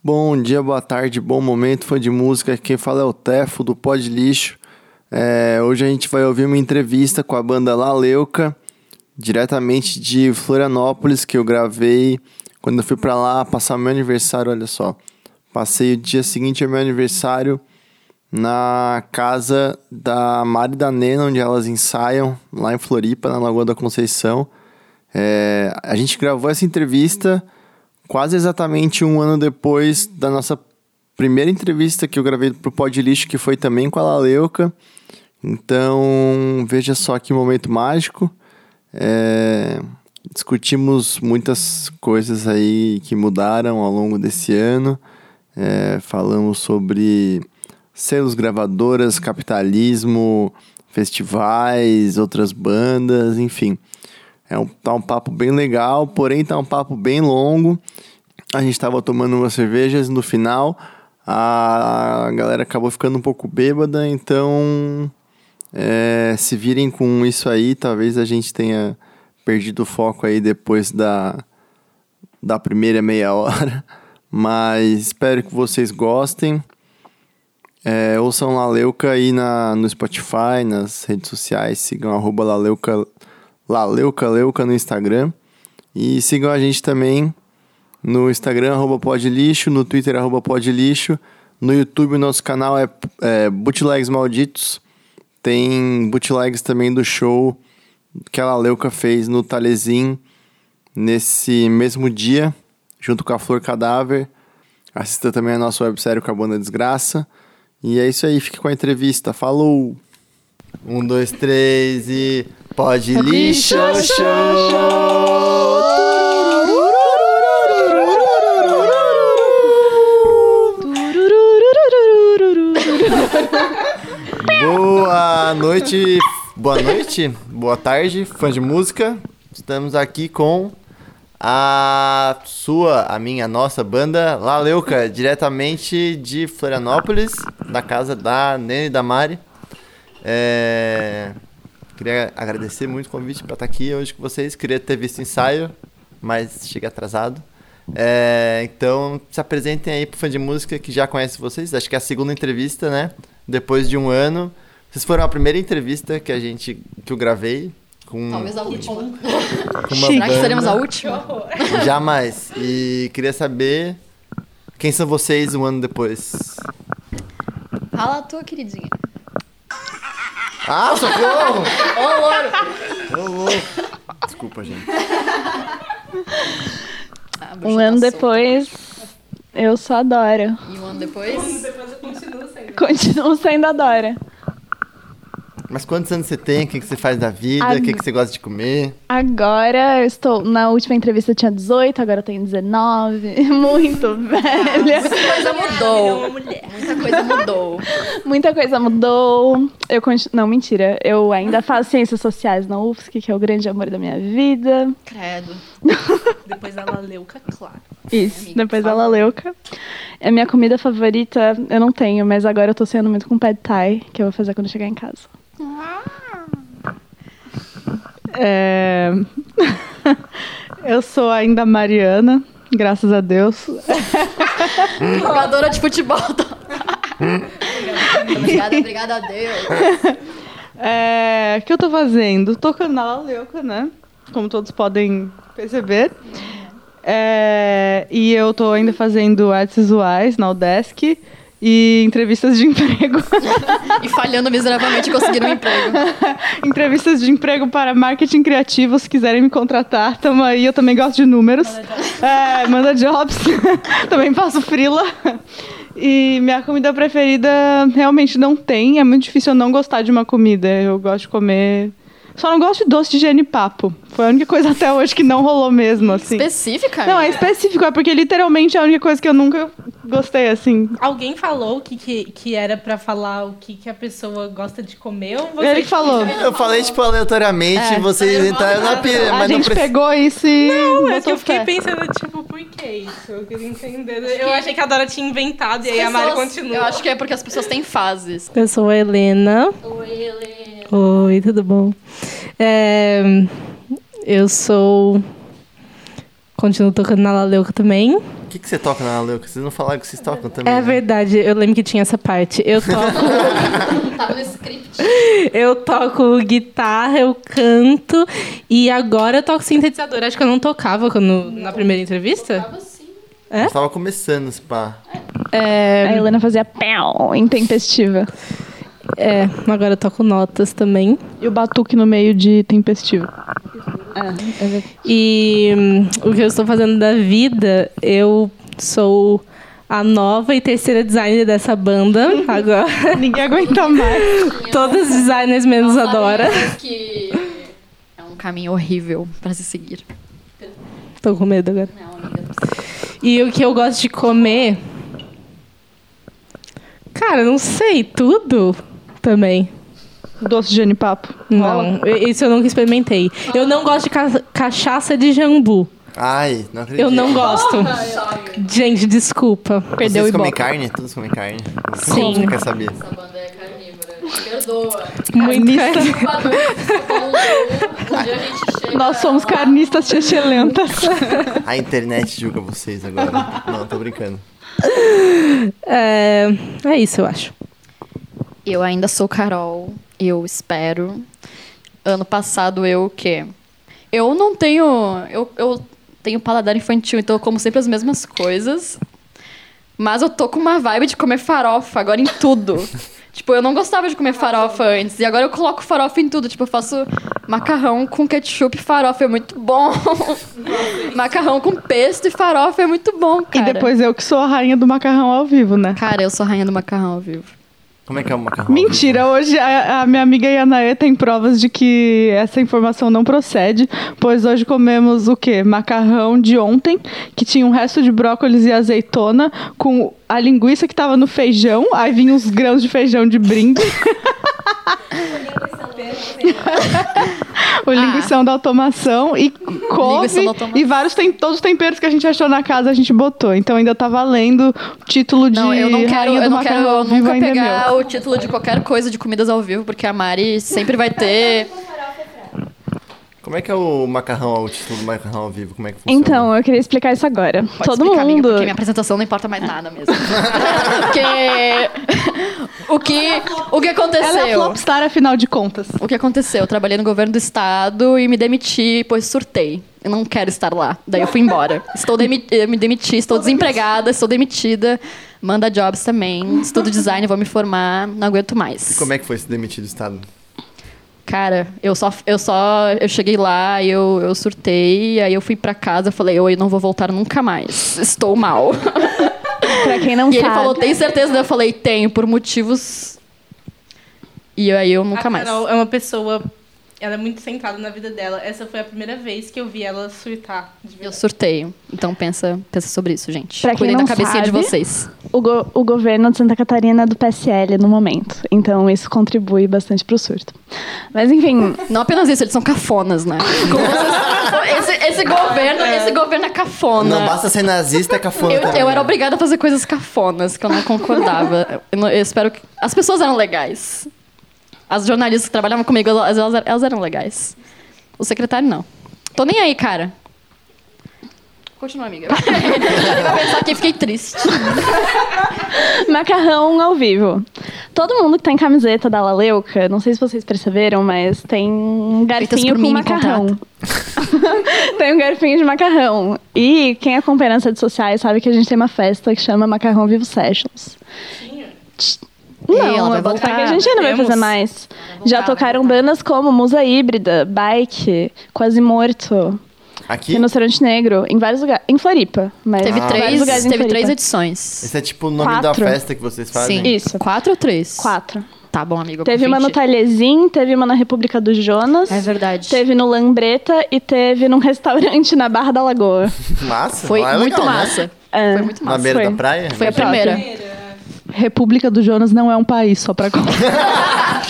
Bom dia, boa tarde, bom momento, fã de música. Quem fala é o Tefo do Pod Lixo. É, hoje a gente vai ouvir uma entrevista com a banda La Leuca, diretamente de Florianópolis, que eu gravei quando eu fui para lá passar meu aniversário. Olha só, passei o dia seguinte ao meu aniversário na casa da Mari da Nena, onde elas ensaiam, lá em Floripa, na Lagoa da Conceição. É, a gente gravou essa entrevista quase exatamente um ano depois da nossa primeira entrevista que eu gravei pro Pod Lixo, que foi também com a Laleuca. Então, veja só que momento mágico. É, discutimos muitas coisas aí que mudaram ao longo desse ano. É, falamos sobre selos gravadoras, capitalismo, festivais, outras bandas, enfim. É um, tá um papo bem legal, porém tá um papo bem longo. A gente estava tomando umas cervejas no final, a galera acabou ficando um pouco bêbada, então é, se virem com isso aí, talvez a gente tenha perdido o foco aí depois da, da primeira meia hora. Mas espero que vocês gostem. É, ouçam Laleuca aí na, no Spotify, nas redes sociais, sigam arroba Laleuca Laleuca Leuca no Instagram. E sigam a gente também no Instagram, arroba podlixo, no Twitter, arroba podlixo. No YouTube, nosso canal é, é Bootlegs Malditos. Tem bootlegs também do show que a Laleuca fez no Talezin nesse mesmo dia, junto com a Flor Cadáver. Assista também a nossa websérie Cabana Desgraça. E é isso aí, fique com a entrevista. Falou! Um, dois, três e. Pode lixo, show! Boa noite, boa noite, boa tarde, fã de música. Estamos aqui com a sua, a minha, a nossa banda Laleuca, diretamente de Florianópolis, da casa da Nene e da Mari. É... Queria agradecer muito o convite para estar aqui hoje com vocês. Queria ter visto o ensaio, mas cheguei atrasado. É... Então, se apresentem aí pro fã de música que já conhece vocês. Acho que é a segunda entrevista, né? Depois de um ano. Vocês foram a primeira entrevista que a gente que eu gravei com Talvez a última. com uma Será que seremos a última? Jamais. E queria saber quem são vocês um ano depois. Fala a tua, queridinha. Ah, socorro! Ô, louro! Ô, louco. Desculpa, gente. Ah, Um ano tá depois, eu sou a Dora. E um ano depois? Continuo sendo a Dora. Mas quantos anos você tem? O que, que você faz da vida? O Ag- que, que você gosta de comer? Agora eu estou. Na última entrevista eu tinha 18, agora eu tenho 19. Muito velha. Muita coisa mudou. Muita coisa mudou. Muita coisa mudou. Eu continu... Não, mentira. Eu ainda faço ciências sociais na UFSC, que é o grande amor da minha vida. Credo. Depois ela leuca, claro. Isso, amiga, depois por da Laleuca. A minha comida favorita eu não tenho, mas agora eu tô sendo muito com pad thai, que eu vou fazer quando chegar em casa. É... eu sou ainda Mariana, graças a Deus. Jogadora de futebol. obrigada, obrigada a Deus. É, O que eu tô fazendo? Tocando na Laleuca, né? Como todos podem perceber. É, E eu tô ainda fazendo artes visuais na Udesc e entrevistas de emprego. E falhando miseravelmente em conseguir um emprego. entrevistas de emprego para marketing criativo, se quiserem me contratar, tamo aí. Eu também gosto de números. É, manda jobs. também faço frila. E minha comida preferida realmente não tem. É muito difícil eu não gostar de uma comida. Eu gosto de comer. Só não gosto de doce de genipapo. Foi a única coisa até hoje que não rolou mesmo, assim. Específica? Não, é específico, é porque literalmente é a única coisa que eu nunca gostei, assim. Alguém falou que, que, que era pra falar o que, que a pessoa gosta de comer ou você Ele que falou. Eu falei, tipo, aleatoriamente, É. vocês entraram na pira, A mas não gente precisa. pegou isso e. Não, é que eu fiquei fé. pensando, tipo, por que isso? Eu queria entender. Eu achei que a Dora tinha inventado e aí a Mari Pessoas- continua. Eu acho que é porque as pessoas têm fases. Eu sou a Helena. Oi, Helena. Oi, tudo bom? É, eu sou. Continuo tocando na Laleuca também. O que, que você toca na Leuca? Vocês não falaram que vocês tocam também. É né? verdade, eu lembro que tinha essa parte. Eu toco, Tava no script. eu toco guitarra, eu canto e agora eu toco sintetizador. Acho que eu não tocava quando, na primeira entrevista. Tava assim. Eu tava começando esse pá. A Helena fazia pau, intempestiva. É, agora eu toco notas também. E o batuque no meio de tempestivo. E hum, o que eu estou fazendo da vida, eu sou a nova e terceira designer dessa banda agora. Ninguém aguenta mais. Todos os designers menos adora. que é um caminho horrível pra se seguir. Tô com medo agora. Não, amiga. E o que eu gosto de comer? Cara, não sei, tudo também. Doce de genipapo. Não, isso eu nunca experimentei. Eu não gosto de ca- cachaça de jambu. Ai, não acredito. Eu não gosto. Gente, desculpa. Perdeu Vocês o comem carne? Todos comem carne? Sim. Você quer saber? Essa banda é carnívora. Perdoa. Muito. Nós somos carnistas chechelentas. A internet julga vocês agora. não, tô brincando. É, é isso, eu acho. Eu ainda sou Carol. Eu espero. Ano passado eu o quê? Eu não tenho. Eu, eu tenho paladar infantil, então eu como sempre as mesmas coisas. Mas eu tô com uma vibe de comer farofa agora em tudo. tipo, eu não gostava de comer farofa antes. E agora eu coloco farofa em tudo. Tipo, eu faço macarrão com ketchup e farofa. É muito bom. macarrão com pesto e farofa é muito bom, E cara. depois eu que sou a rainha do macarrão ao vivo, né? Cara, eu sou a rainha do macarrão ao vivo. Como é que é o macarrão? Mentira, hoje a, a minha amiga Yanaê tem provas de que essa informação não procede, pois hoje comemos o quê? Macarrão de ontem, que tinha um resto de brócolis e azeitona, com a linguiça que tava no feijão, aí vinha uns grãos de feijão de brinde. o linguição da automação e couve Linguição da automação. e vários tem todos os temperos que a gente achou na casa a gente botou. Então ainda tá valendo o título de Não, eu não quero, eu do não quero vivo nunca é pegar o título de qualquer coisa de comidas ao vivo, porque a Mari sempre vai ter. Como é que é o macarrão, o título do macarrão ao vivo? Como é que funciona? Então, eu queria explicar isso agora. Pode Todo explicar, amiga, mundo. porque minha apresentação não importa mais nada mesmo. porque o que o que Ela é aconteceu? flopstar, afinal de contas. O que aconteceu? Eu trabalhei no governo do estado e me demiti, pois surtei. Eu não quero estar lá. Daí eu fui embora. Estou demi eu me demiti, estou desempregada, estou demitida. Manda jobs também. Estudo design, vou me formar, não aguento mais. Como é que foi se demitir do Estado? Cara, eu só, eu só, eu cheguei lá, eu, eu surtei, aí eu fui pra casa, falei, oi, não vou voltar nunca mais, estou mal. Pra quem não e ele sabe. falou, tem certeza? Eu falei, tenho, por motivos... E aí eu nunca a mais. Carol é uma pessoa. Ela é muito centrada na vida dela. Essa foi a primeira vez que eu vi ela surtar. De Eu surtei. Então pensa, pensa sobre isso, gente. Pra quem Cuidem não da cabecinha de sabe- vocês. O, go- o governo de Santa Catarina é do PSL no momento. Então isso contribui bastante pro surto. Mas enfim, Não apenas isso, eles são cafonas, né? Como vocês- esse, esse governo, esse governo é cafona. Não basta ser nazista, é cafona Eu, eu era obrigada a fazer coisas cafonas que eu não concordava. Eu, não- eu espero que. As pessoas eram legais. As jornalistas que trabalhavam comigo, elas, elas, elas eram legais. O secretário, não. Tô nem aí, cara. Continua, amiga. Ele vai pensar que fiquei triste. macarrão ao vivo. Todo mundo que tem camiseta da Laleuca, não sei se vocês perceberam, mas tem um garfinho com macarrão. tem um garfinho de macarrão. E quem acompanha nas redes sociais sabe que a gente tem uma festa que chama Macarrão Vivo Sessions. Ei, ela Não, vai é voltar voltar. que a gente ainda vai fazer mais. Já tocaram bandas como Musa Híbrida, Bike, Quase Morto, Aqui? Rinoceronte Negro, em vários lugares. Em Floripa. Mas Teve, em vários três, lugares em teve Floripa. três edições. Esse é tipo o nome Quatro. da festa que vocês fazem? Sim. Isso. Quatro ou três? Quatro. Tá bom, amigo. Teve uma no. Talhesim, teve uma na República do Jonas. É verdade. Teve no Lambreta e teve num restaurante na Barra da Lagoa. Massa. Foi é muito legal, né? massa. É. Foi muito Na massa. beira Foi. da praia? Foi a Top. primeira. República do Jonas não é um país, só pra constar.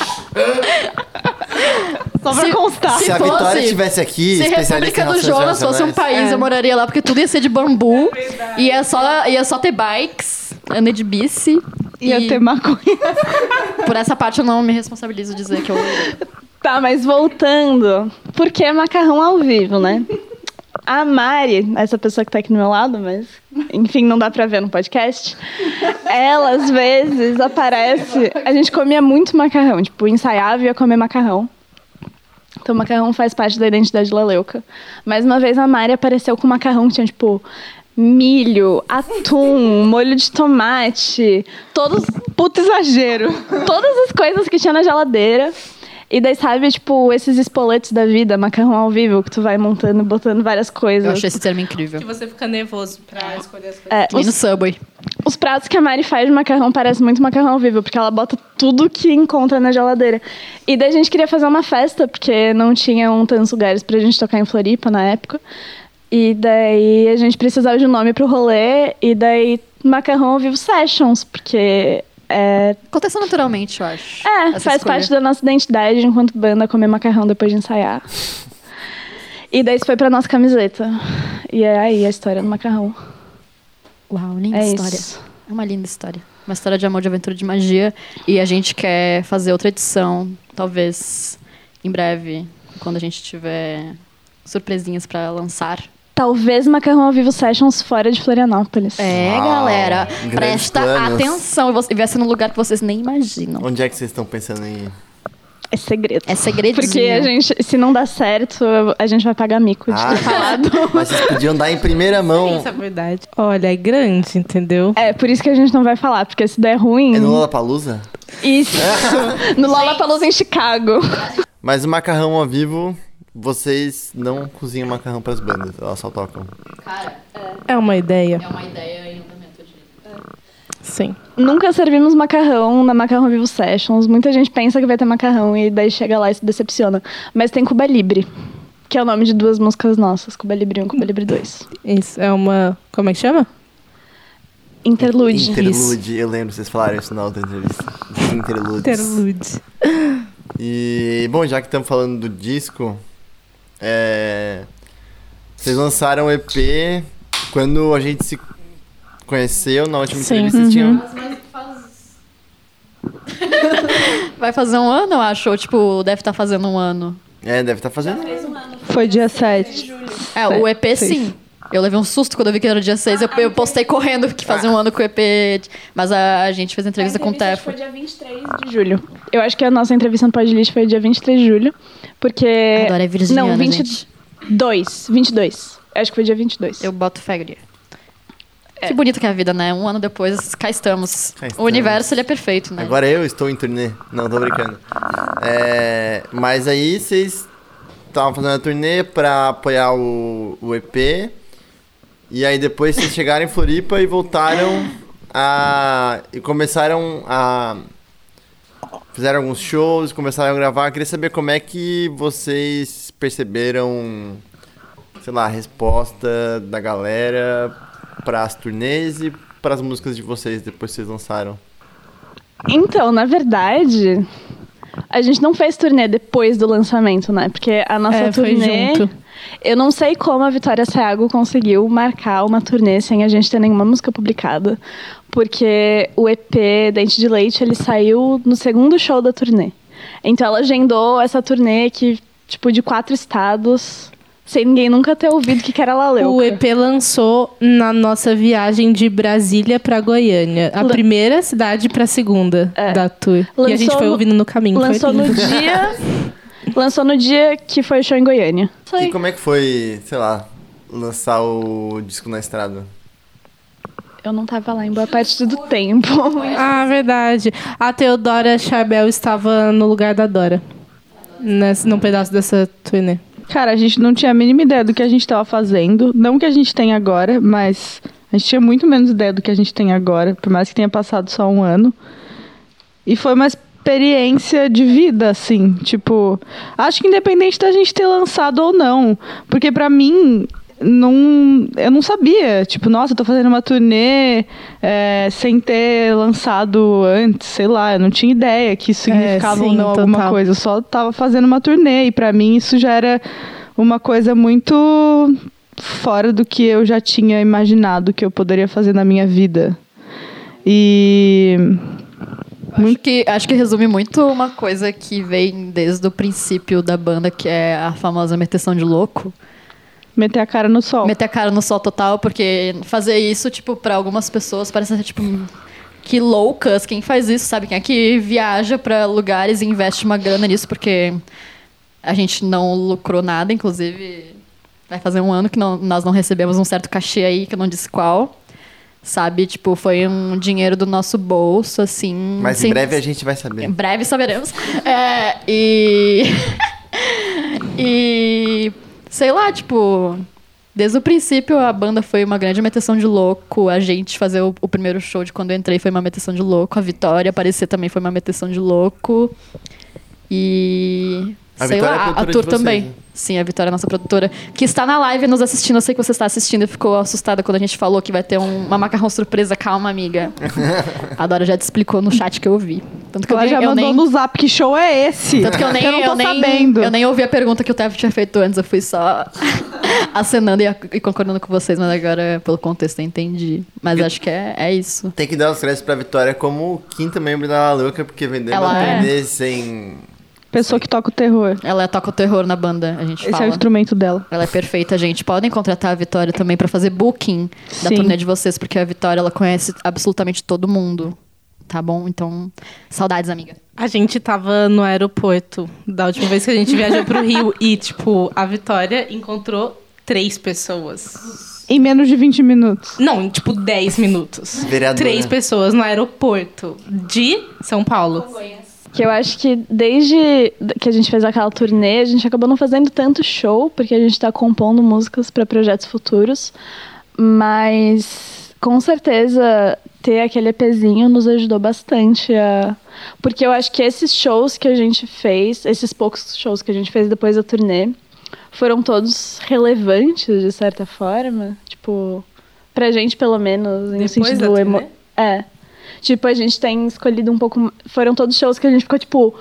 só pra Se- constar. Se, Se a fosse- Vitória estivesse aqui, Se República do Jonas fosse um país, É. eu moraria lá, porque tudo ia ser de bambu. Ia só, ia só ter bikes, anda de bici. Ia e ter maconha. Por essa parte eu não me responsabilizo dizer que eu. Tá, mas voltando. Por que macarrão ao vivo, né? A Mari, essa pessoa que tá aqui do meu lado, mas enfim, não dá pra ver no podcast. Ela, às vezes, aparece. A gente comia muito macarrão, tipo, ensaiava e ia comer macarrão. Então, macarrão faz parte da identidade da Leuca. Mais uma vez, a Mari apareceu com macarrão que tinha, tipo, milho, atum, molho de tomate, todos. Puta exagero. Todas as coisas que tinha na geladeira. E daí, sabe, tipo, esses espoletes da vida, macarrão ao vivo, que tu vai montando, botando várias coisas. Eu achei esse termo incrível. Que você fica nervoso pra escolher as coisas. É, Que nem no os, Subway. os pratos que a Mari faz de macarrão parecem muito macarrão ao vivo, porque ela bota tudo que encontra na geladeira. E daí a gente queria fazer uma festa, porque não tinham tantos lugares pra gente tocar em Floripa na época. E daí a gente precisava de um nome pro rolê, e daí Macarrão ao Vivo Sessions, porque é, Aconteceu naturalmente, eu acho. é, faz escolha. parte da nossa identidade enquanto banda comer macarrão depois de ensaiar. E daí isso foi pra nossa camiseta. E é aí a história do macarrão. Uau, linda É história. isso. É uma linda história. Uma história de amor, de aventura, de magia. E a gente quer fazer outra edição, talvez em breve, quando a gente tiver surpresinhas pra lançar. Talvez Macarrão ao Vivo Sessions fora de Florianópolis. É, Uau, galera. Presta planos. atenção. E vai ser num lugar que vocês nem imaginam. Onde é que vocês estão pensando em ir? É segredo. É segredinho. Porque a gente, se não dá certo, a gente vai pagar mico de Ah, ter falado. Mas vocês podiam dar em primeira mão. Isso é verdade. Olha, é grande, entendeu? É, por isso que a gente não vai falar, porque se der ruim. É no Lollapalooza? Isso! no Lollapalooza em Chicago. Mas o macarrão ao vivo, vocês não cozinham macarrão pras bandas, elas só tocam. Cara, É uma ideia. é uma ideia em andamento. Sim. Nunca servimos macarrão na Macarrão Vivo Sessions. Muita gente pensa que vai ter macarrão e daí chega lá e se decepciona. Mas tem Cuba Libre, que é o nome de duas músicas nossas: Cuba Libre 1 e Cuba Libre 2. Isso é uma. Como é que chama? Interlude. Interlude, eu lembro, vocês falaram isso na outra entrevista. Interludes. Interlude. E, bom, já que estamos falando do disco, é... vocês lançaram o EP quando a gente se conheceu, na última Sim. entrevista vocês tinham... Vai fazer um ano, eu acho. Ou, tipo, deve estar fazendo um ano. É, deve estar fazendo. Foi dia 7. É, o EP sim. Eu levei um susto quando eu vi que era dia 6. Eu, eu postei correndo que fazia um ano com o EP. Mas a, a gente fez entrevista com o Tefo. Foi dia 23 de julho. Eu acho que a nossa entrevista no Podlist foi dia 23 de julho. Porque. Agora é virginiana, Não, gente. 22. 22. Eu acho que foi dia 22. Eu boto fé, guria. Que bonita que é a vida, né? Um ano depois, cá estamos. Cá O estamos. universo, ele é perfeito, né? Agora eu estou em turnê. Não, tô brincando. É, mas aí vocês estavam fazendo a turnê pra apoiar o, o EP. E aí depois vocês chegaram em Floripa e voltaram a. E começaram a. Fizeram alguns shows, começaram a gravar. Eu queria saber como é que vocês perceberam, sei lá, a resposta da galera para as turnês e para as músicas de vocês depois que vocês lançaram. Então, na verdade, a gente não fez turnê depois do lançamento, né? Porque a nossa É, foi turnê. junto. Eu não sei como a Vitória Seago conseguiu marcar uma turnê sem a gente ter nenhuma música publicada. Porque o EP Dente de Leite, ele saiu no segundo show da turnê. Então ela agendou essa turnê que, tipo, de quatro estados, sem ninguém nunca ter ouvido que que era Laleuca. O EP lançou na nossa viagem de Brasília pra Goiânia. A Lan- primeira cidade pra segunda É. da tour. e a Lançou gente foi ouvindo no caminho. Lançou foi no dia. lançou no dia que foi o show em Goiânia. E como é que foi, sei lá, lançar o disco na estrada? Eu não tava lá em boa parte do tempo. Ah, verdade. A Teodora Charbel estava no lugar da Dora. Nesse, num pedaço dessa turnê. Cara, a gente não tinha a mínima ideia do que a gente tava fazendo. Não que a gente tem agora, mas a gente tinha muito menos ideia do que a gente tem agora, por mais que tenha passado só um ano. E foi uma experiência de vida, assim. Tipo, acho que independente da gente ter lançado ou não. Porque pra mim, não, eu não sabia. Tipo, nossa, eu tô fazendo uma turnê é, sem ter lançado antes, sei lá. Eu não tinha ideia que isso significava ou sim, não alguma total. coisa. Eu só tava fazendo uma turnê. E pra mim isso já era uma coisa muito fora do que eu já tinha imaginado que eu poderia fazer na minha vida. E Acho que, acho que resume muito uma coisa que vem desde o princípio da banda, que é a famosa meteção de louco. Meter a cara no sol. meter a cara no sol total, porque fazer isso, tipo, pra algumas pessoas parece ser, tipo, que loucas. Quem faz isso, sabe? Quem é que viaja pra lugares e investe uma grana nisso, porque a gente não lucrou nada, inclusive vai fazer um ano que não- nós não recebemos um certo cachê aí, que eu não disse qual. Sabe, tipo, foi um dinheiro do nosso bolso, assim. Mas em breve a gente vai saber. em breve saberemos. É, e. e. Sei lá, tipo. Desde o princípio, a banda foi uma grande meteção de louco. A gente fazer o, o primeiro show de quando eu entrei foi uma meteção de louco. A Vitória aparecer também foi uma meteção de louco. E. A sei Vitória é lá, a, a vocês, também. né? Sim, a Vitória é nossa produtora. Que está na live nos assistindo. Eu sei que você está assistindo e ficou assustada quando a gente falou que vai ter um- uma macarrão surpresa. Calma, amiga. A Dora já te explicou no chat que eu vi. Tanto que eu, Ela nem- já eu mandou nem, no zap que show é esse. tanto que eu nem, eu não tô nem, sabendo. eu nem ouvi a pergunta que o Tev tinha feito antes, eu fui só acenando e, e concordando com vocês, mas agora, pelo contexto, eu entendi. Mas acho que é, é isso. Tem que dar os créditos pra Vitória como quinta membro da La Louca, porque vendendo Ela é. turnê sem... Pessoa que toca o terror. Ela toca o terror na banda, a gente Esse é o fala. instrumento dela. Ela é perfeita, gente. Podem contratar a Vitória também pra fazer booking da Sim. turnê de vocês, porque a Vitória ela conhece absolutamente todo mundo. Tá bom? Então, saudades, amiga. A gente tava no aeroporto da última vez que a gente viajou pro Rio e, tipo, a Vitória encontrou três pessoas. Em menos de 20 minutos. Não, em, tipo, 10 minutos. Vereadora. Três pessoas no aeroporto de São Paulo. Que eu acho que desde que a gente fez aquela turnê, a gente acabou não fazendo tanto show, porque a gente tá compondo músicas para projetos futuros. Mas com certeza ter aquele EPzinho nos ajudou bastante a. Porque eu acho que esses shows que a gente fez, esses poucos shows que a gente fez depois da turnê, foram todos relevantes de certa forma. Tipo, pra gente pelo menos, em Depois sentido emo... É. Tipo, a gente tem escolhido um pouco. Foram todos shows que a gente ficou tipo.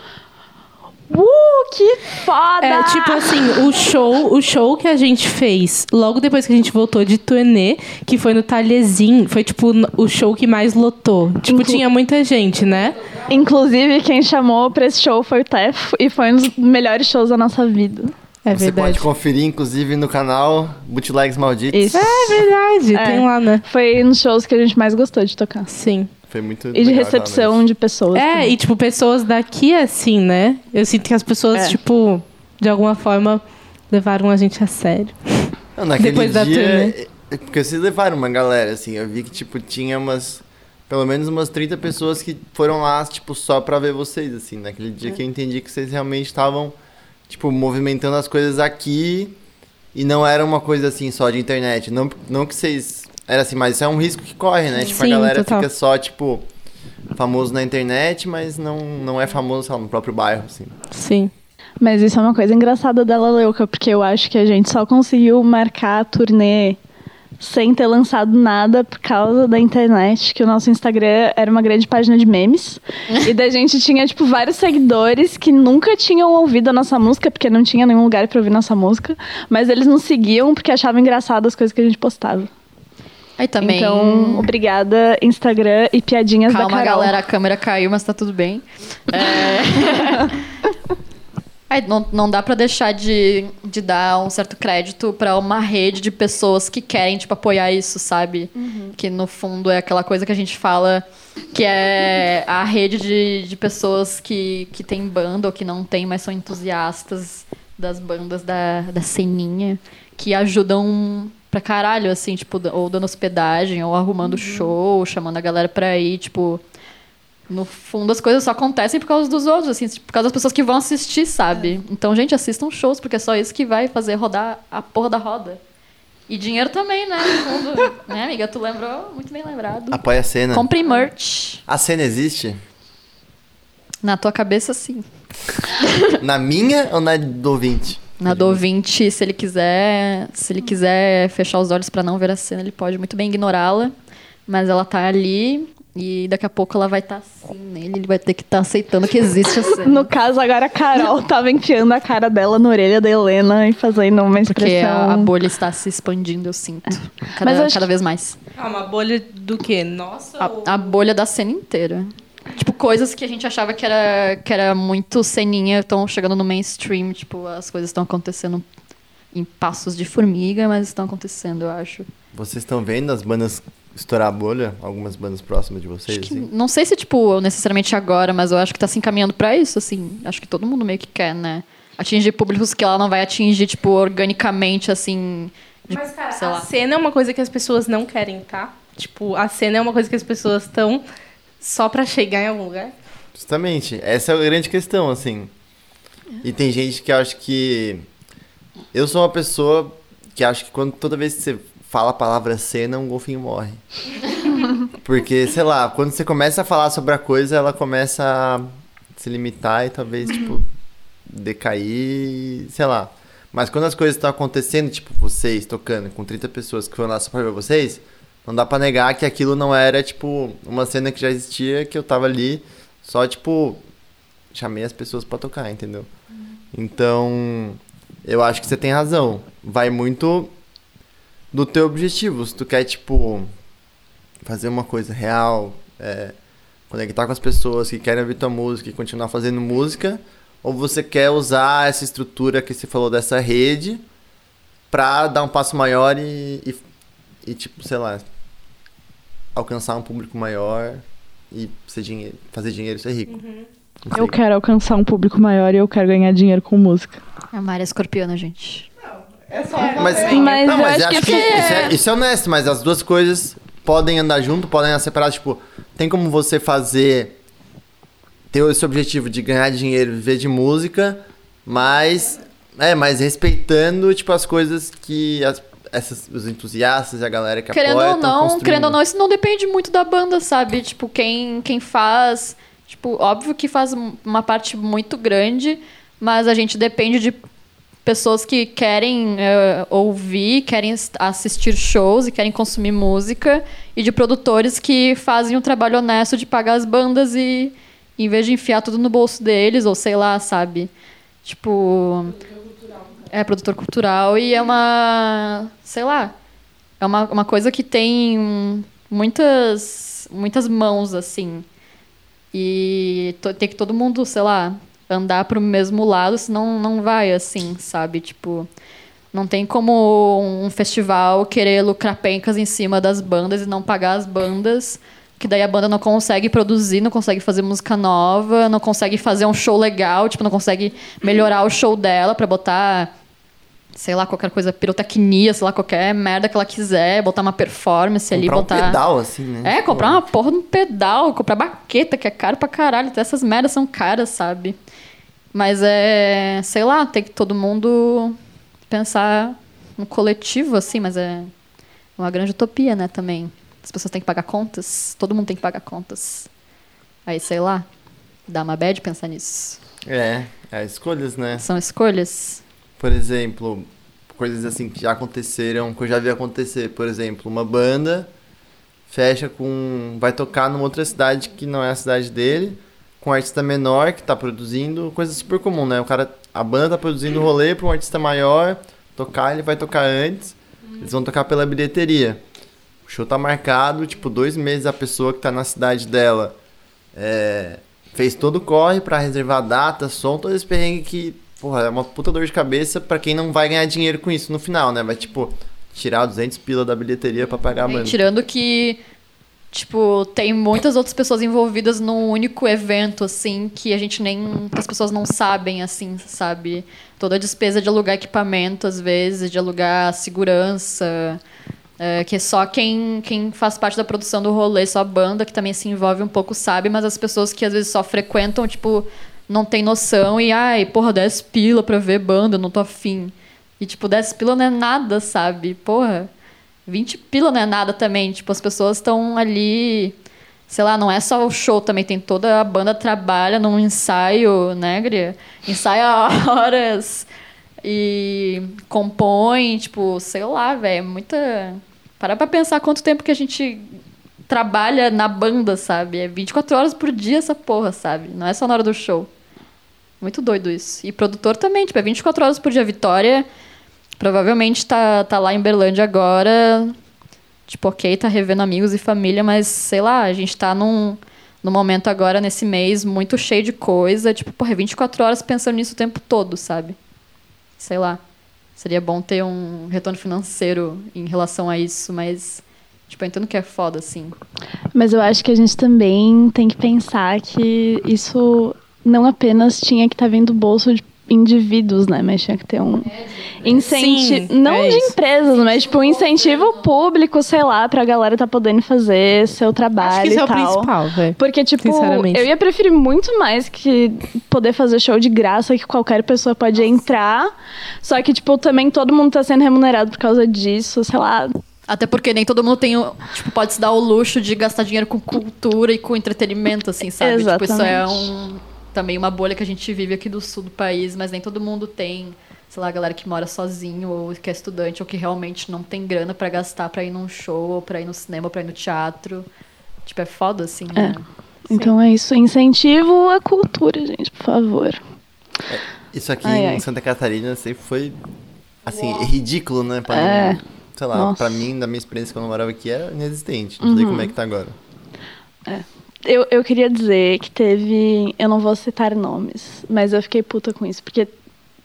Uh, que foda! É, tipo assim, o show, o show que a gente fez logo depois que a gente voltou de turnê, que foi no Talhezinho, foi tipo o show que mais lotou. Tipo, Inclu- tinha muita gente, né? Inclusive, quem chamou pra esse show foi o Tef, e foi um dos melhores shows da nossa vida. É Você verdade. pode conferir, inclusive, no canal Bootlegs Malditos. Isso. É verdade, É. tem lá, né? Foi um dos shows que a gente mais gostou de tocar. Sim. Foi muito E de recepção de pessoas. É, também. e tipo, pessoas daqui assim, né? Eu sinto que as pessoas, É. tipo, de alguma forma levaram a gente a sério. Não, naquele depois da dia... é- Porque vocês levaram uma galera, assim. Eu vi que, tipo, tinha umas... Pelo menos umas 30 pessoas que foram lá, tipo, só pra ver vocês, assim. Naquele dia que eu entendi que vocês realmente estavam, tipo, movimentando as coisas aqui. E não era uma coisa, assim, só de internet. Não, não que vocês... Era assim, mas isso é um risco que corre, né? Tipo, Sim, a galera total. fica só, tipo... Famoso na internet, mas não, não é famoso, lá, no próprio bairro, assim. Sim. Mas isso é uma coisa engraçada dela, Leuca, porque eu acho que a gente só conseguiu marcar a turnê sem ter lançado nada por causa da internet, que o nosso Instagram era uma grande página de memes. e da gente tinha, tipo, vários seguidores que nunca tinham ouvido a nossa música, porque não tinha nenhum lugar pra ouvir nossa música, mas eles nos seguiam porque achavam engraçado as coisas que a gente postava. Aí também. Então, obrigada, Instagram e piadinhas da Calma, Carol. galera, a câmera caiu, mas tá tudo bem. É... Aí, não, não dá pra deixar de, de dar um certo crédito pra uma rede de pessoas que querem, tipo, apoiar isso, sabe? Que no fundo é aquela coisa que a gente fala que é a rede de, de pessoas que, que tem banda ou que não tem, mas são entusiastas das bandas da, da ceninha, que ajudam pra caralho, assim, tipo, ou dando hospedagem, ou arrumando show, chamando a galera pra ir, tipo. No fundo, as coisas só acontecem por causa dos outros, assim, por causa das pessoas que vão assistir, sabe? Então, gente, assistam shows, porque é só isso que vai fazer rodar a porra da roda. E dinheiro também, né? No fundo. né, amiga? Tu lembrou? Muito bem lembrado. Apoia a cena. Compre merch. A cena existe? Na tua cabeça, sim. Na minha ou na do ouvinte? Na do ouvinte, se ele quiser, se ele quiser fechar os olhos pra não ver a cena, ele pode muito bem ignorá-la, mas ela tá ali e daqui a pouco ela vai estar assim nele, ele vai ter que estar aceitando que existe a cena. No caso, agora a Carol tava enfiando a cara dela na orelha da Helena e fazendo uma Porque expressão. a, a bolha está se expandindo, eu sinto. Cada, Mas eu cada vez mais. Ah, uma bolha do quê? Nossa. ou- A, a bolha da cena inteira. Tipo, coisas que a gente achava que era, que era muito ceninha estão chegando no mainstream. Tipo, as coisas estão acontecendo em passos de formiga, mas estão acontecendo, eu acho. Vocês estão vendo as bandas estourar a bolha? Algumas bandas próximas de vocês? Acho que- assim? não sei se, tipo, necessariamente agora, mas eu acho que tá se encaminhando pra isso, assim. Acho que todo mundo meio que quer, né? Atingir públicos que ela não vai atingir, tipo, organicamente, assim. de- Mas, cara, sei a lá. cena é uma coisa que as pessoas não querem, tá? Tipo, a cena é uma coisa que as pessoas estão só pra chegar em algum lugar. Justamente, essa é a grande questão, assim. E tem gente que acha que. Eu sou uma pessoa que acha que quando toda vez que você fala a palavra cena, um golfinho morre. Porque, sei lá, quando você começa a falar sobre a coisa, ela começa a se limitar e talvez, tipo, decair, sei lá. Mas quando as coisas estão acontecendo, tipo, vocês tocando com 30 pessoas que foram lá só pra ver vocês, não dá pra negar que aquilo não era, tipo, uma cena que já existia, que eu tava ali, só, tipo, chamei as pessoas pra tocar, entendeu? Então, eu acho que você tem razão. Vai muito do teu objetivo. Se tu quer, tipo, fazer uma coisa real, é, conectar com as pessoas que querem ouvir tua música e continuar fazendo música, ou você quer usar essa estrutura que você falou dessa rede pra dar um passo maior e, e, e, tipo, sei lá, alcançar um público maior e ser dinheiro, fazer dinheiro e ser rico. Não sei. Eu quero alcançar um público maior e eu quero ganhar dinheiro com música. É uma área escorpiana, gente. Mas, Mas não, eu mas acho acho que que, isso, é, isso é honesto, mas as duas coisas podem andar junto, podem andar separadas. Tipo, tem como você fazer. ter esse objetivo de ganhar dinheiro, viver de música, mas. É, mas respeitando, tipo, as coisas que as, essas, os entusiastas e a galera que querendo apoia ou não, construindo. querendo ou não, isso não depende muito da banda, sabe? Tipo, quem, quem faz. Tipo, óbvio que faz um- uma parte muito grande, mas a gente depende de pessoas que querem eh, ouvir, querem as- assistir shows e querem consumir música, e de produtores que fazem um trabalho honesto de pagar as bandas e em vez de enfiar tudo no bolso deles, ou sei lá, sabe? Tipo. É produtor cultural e é uma. sei lá. É uma, uma coisa que tem muitas, muitas mãos, assim. E tem que todo mundo, sei lá, andar pro mesmo lado, senão não vai, assim, sabe? Tipo, não tem como um festival querer lucrar pencas em cima das bandas e não pagar as bandas, que daí a banda não consegue produzir, não consegue fazer música nova, não consegue fazer um show legal, tipo, não consegue melhorar o show dela pra botar sei lá, qualquer coisa, pirotecnia, sei lá, qualquer merda que ela quiser, botar uma performance ali, comprar botar. um pedal, assim, né? É, comprar uma porra de um pedal, comprar baqueta, que é caro pra caralho. Até essas merdas são caras, sabe? Mas é. Sei lá, tem que todo mundo pensar no coletivo, assim, mas é uma grande utopia, né, também. As pessoas têm que pagar contas, todo mundo tem que pagar contas. Aí, sei lá, dá uma bad pensar nisso. É, é escolhas, né? São escolhas. Por exemplo, coisas assim que já aconteceram, que eu já vi acontecer. Por exemplo, uma banda fecha com. vai tocar numa outra cidade que não é a cidade dele, com um artista menor que tá produzindo, coisa super comum, né? O cara. A banda tá produzindo o rolê pra um artista maior tocar, ele vai tocar antes. Eles vão tocar pela bilheteria. O show tá marcado, tipo, dois meses a pessoa que tá na cidade dela é, fez todo o corre pra reservar data, som, todo esse perrengue que, porra, é uma puta dor de cabeça pra quem não vai ganhar dinheiro com isso no final, né? Vai, tipo, tirar 200 pila da bilheteria pra pagar banda. tirando que, tipo, tem muitas outras pessoas envolvidas num único evento, assim, que a gente nem. que as pessoas não sabem, assim, sabe? Toda a despesa de alugar equipamento, às vezes, de alugar segurança. É, que só quem, quem faz parte da produção do rolê, só banda, que também se envolve um pouco, sabe, mas as pessoas que às vezes só frequentam, tipo, não tem noção e, ai, porra, 10 pila pra ver banda, não tô afim. E, tipo, 10 pila não é nada, sabe? Porra. 20 pila não é nada também. Tipo, as pessoas estão ali. Sei lá, não é só o show também, tem toda a banda trabalha num ensaio, né, Gria? Ensaia horas e compõe, tipo, sei lá, velho, muita. Para pra pensar quanto tempo que a gente trabalha na banda, sabe? É 24 horas por dia essa porra, sabe? Não é só na hora do show. Muito doido isso. E produtor também, tipo, é 24 horas por dia. Vitória provavelmente tá, tá lá em Berlândia agora. Tipo, ok, tá revendo amigos e família, mas sei lá, a gente tá num, num momento agora, nesse mês, muito cheio de coisa. Tipo, porra, é 24 horas pensando nisso o tempo todo, sabe? Sei lá. Seria bom ter um retorno financeiro em relação a isso, mas, tipo, eu entendo que é foda, assim. Mas eu acho que a gente também tem que pensar que isso não apenas tinha que estar vindo do bolso de indivíduos, né? Mas tinha que ter um incentivo. Sim, não é de isso. empresas, mas tipo um incentivo público, sei lá, pra galera tá podendo fazer seu trabalho Acho que isso e é o tal. principal, velho. Porque, tipo, eu ia preferir muito mais que poder fazer show de graça que qualquer pessoa pode entrar. Só que, tipo, também todo mundo tá sendo remunerado por causa disso, sei lá. Até porque nem todo mundo tem, o- tipo, pode se dar o luxo de gastar dinheiro com cultura e com entretenimento, assim, sabe? Tipo, isso é Exatamente. um, também uma bolha que a gente vive aqui do sul do país, mas nem todo mundo tem, sei lá, a galera que mora sozinho, ou que é estudante, ou que realmente não tem grana pra gastar pra ir num show, ou pra ir no cinema, pra ir no teatro. Tipo, é foda, assim, né? Então é isso. Incentivo à cultura, gente, por favor. Isso aqui Ai, em ai. Santa Catarina sempre foi, assim, ridículo, né? Pra É. mim. Sei lá, Nossa. pra mim, da minha experiência quando eu morava aqui, era inexistente. Não sei Uhum. como é que tá agora. Eu, eu queria dizer que teve. Eu não vou citar nomes, mas eu fiquei puta com isso, porque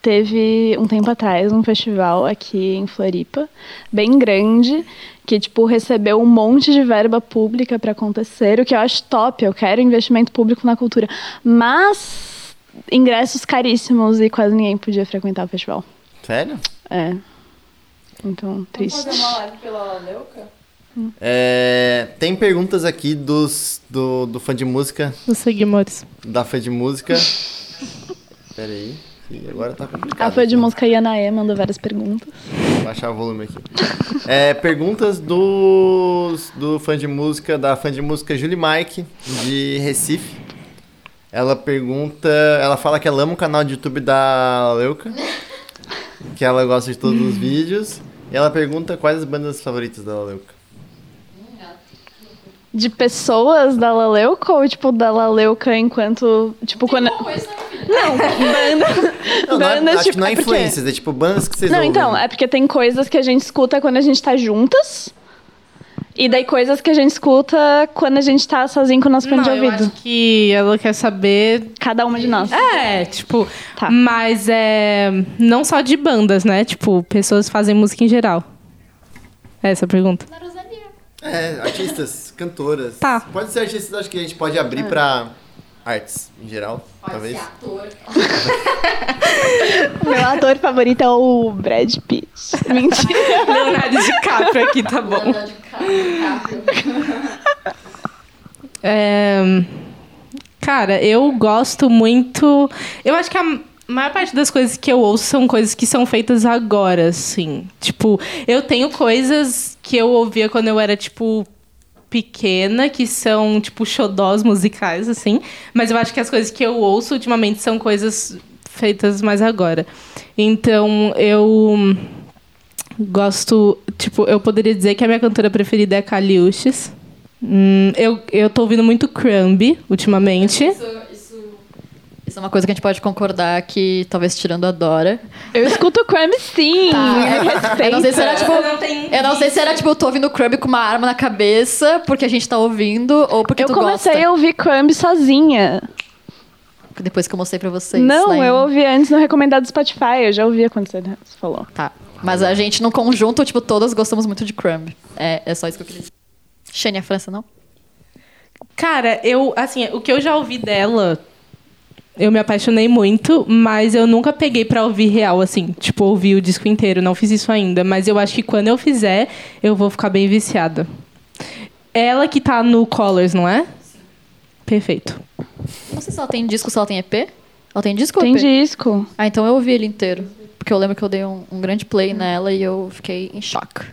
teve um tempo atrás um festival aqui em Floripa, bem grande, que tipo recebeu um monte de verba pública para acontecer, o que eu acho top. Eu quero investimento público na cultura, mas ingressos caríssimos e quase ninguém podia frequentar o festival. Sério? É. Então, triste. live pela Leuca? É, tem perguntas aqui dos, do, do fã de música, Os seguidores. da fã de música. Pera aí, agora tá complicado. A fã de música Yanaê mandou várias perguntas. Vou baixar o volume aqui. É, perguntas do, do fã de música, da fã de música Julie Mike, de Recife. Ela pergunta. Ela fala que ela ama o canal de YouTube da Leuca. Que ela gosta de todos os vídeos. E ela pergunta quais as bandas favoritas da Leuca. De pessoas da Laleuca ou, tipo, da Laleuca enquanto. Tipo, quando. Não, banda. Não, não é- bandas, acho tipo, que não é é porque- influências, é tipo bandas que vocês Não, ouvem. então, é porque tem coisas que a gente escuta quando a gente tá juntas. E daí coisas que a gente escuta quando a gente tá sozinho com o nosso fone de Não, eu ouvido. acho que ela quer saber Cada uma de nós. É, tipo, Tá. mas é não só de bandas, né? Tipo, pessoas que fazem música em geral. Essa é a pergunta. É, artistas, cantoras. Tá. Pode ser artistas, acho que a gente pode abrir pra artes em geral, talvez. Meu ator favorito é o Brad Pitt. Mentira. Leonardo DiCaprio aqui, tá bom. É, Cara, eu gosto muito. Eu acho que a maior parte das coisas que eu ouço são coisas que são feitas agora, assim. Tipo, eu tenho coisas que eu ouvia quando eu era, tipo, pequena, que são, tipo, xodós musicais, assim. Mas eu acho que as coisas que eu ouço ultimamente são coisas feitas mais agora. Então, eu gosto. Tipo, eu poderia dizer que a minha cantora preferida é Kali Uchis. Hum, eu, eu tô ouvindo muito Crumb ultimamente. Isso, é uma coisa que a gente pode concordar que, talvez tirando a Dora. Eu escuto o Crumb sim. Me Eu não sei se era tipo. não Eu não sei se era tipo, eu tô ouvindo o Crumb com uma arma na cabeça porque a gente tá ouvindo ou porque Eu tu comecei gosta. a ouvir Crumb sozinha. Depois que eu mostrei pra vocês. Não, em- eu ouvi antes no recomendado do Spotify. Eu já ouvia quando você falou. Tá. Mas a gente, no conjunto, tipo, todas gostamos muito de Crumb. É, é só isso que eu queria dizer. Xenia França, não? Cara, eu, assim, o que eu já ouvi dela, eu me apaixonei muito, mas eu nunca peguei pra ouvir real, assim, tipo, ouvir o disco inteiro. Não fiz isso ainda, mas eu acho que quando eu fizer, eu vou ficar bem viciada. Ela que tá no Colors, não é? Perfeito. Não sei se ela tem disco, se ela tem EP. Ela tem disco ou Tem disco. Ah, então eu ouvi ele inteiro. Porque eu lembro que eu dei um, um grande play nela e eu fiquei em choque.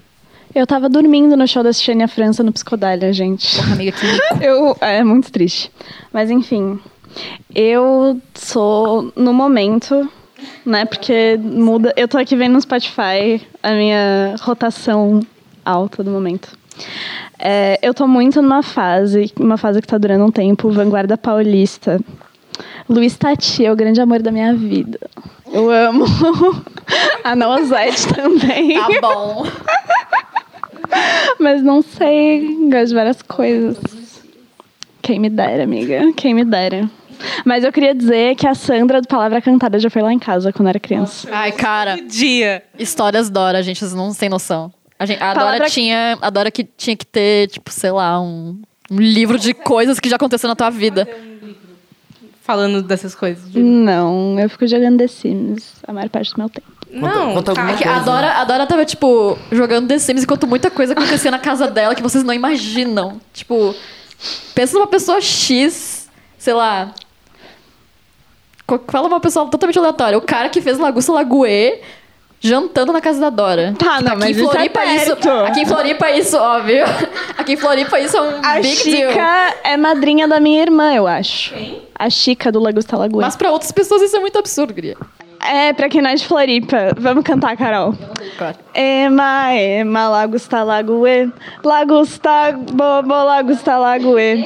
Eu tava dormindo no show da Xenia França no Psicodália, gente. Porra, amiga, que. Eu, é muito triste. Mas enfim, eu sou no momento, né? Porque muda. Eu tô aqui vendo no Spotify a minha rotação alta do momento. É, eu tô muito numa fase, uma fase que tá durando um tempo, Vanguarda Paulista. Luiz Tati é o grande amor da minha vida. Eu amo. A Nosete também. Tá bom. Mas não sei, gosto de várias coisas. Quem me dera, amiga. Quem me dera. Mas eu queria dizer que a Sandra do Palavra Cantada já foi lá em casa quando era criança. Ai, cara, Dia. histórias Dora, gente, vocês não têm noção. A, gente, a Dora Palavra- tinha. A Dora que tinha que ter, tipo, sei lá, um, um livro de coisas que já aconteceram na tua vida. Falando dessas coisas. Não, eu fico jogando The Sims a maior parte do meu tempo. Não, conta que a Dora, a Dora tava, tipo, jogando The Sims enquanto muita coisa acontecia na casa dela que vocês não imaginam. Tipo, pensa numa pessoa X, sei lá. Fala uma pessoa totalmente aleatória. O cara que fez Lagusta Lagoe jantando na casa da Dora. Tá, não, aqui mas em isso é Floripa isso, perto. Aqui em Floripa isso, óbvio. Aqui em Floripa isso é um A big deal. Chica é madrinha da minha irmã, eu acho. A Chica do Lagosta Lagoa. Mas pra outras pessoas isso é muito absurdo, Gria. É, pra quem não é de Floripa. Vamos cantar, Carol. Claro. Ema, ema, Lagosta Lagoe. Lagosta, bobo, Lagosta Lagoe.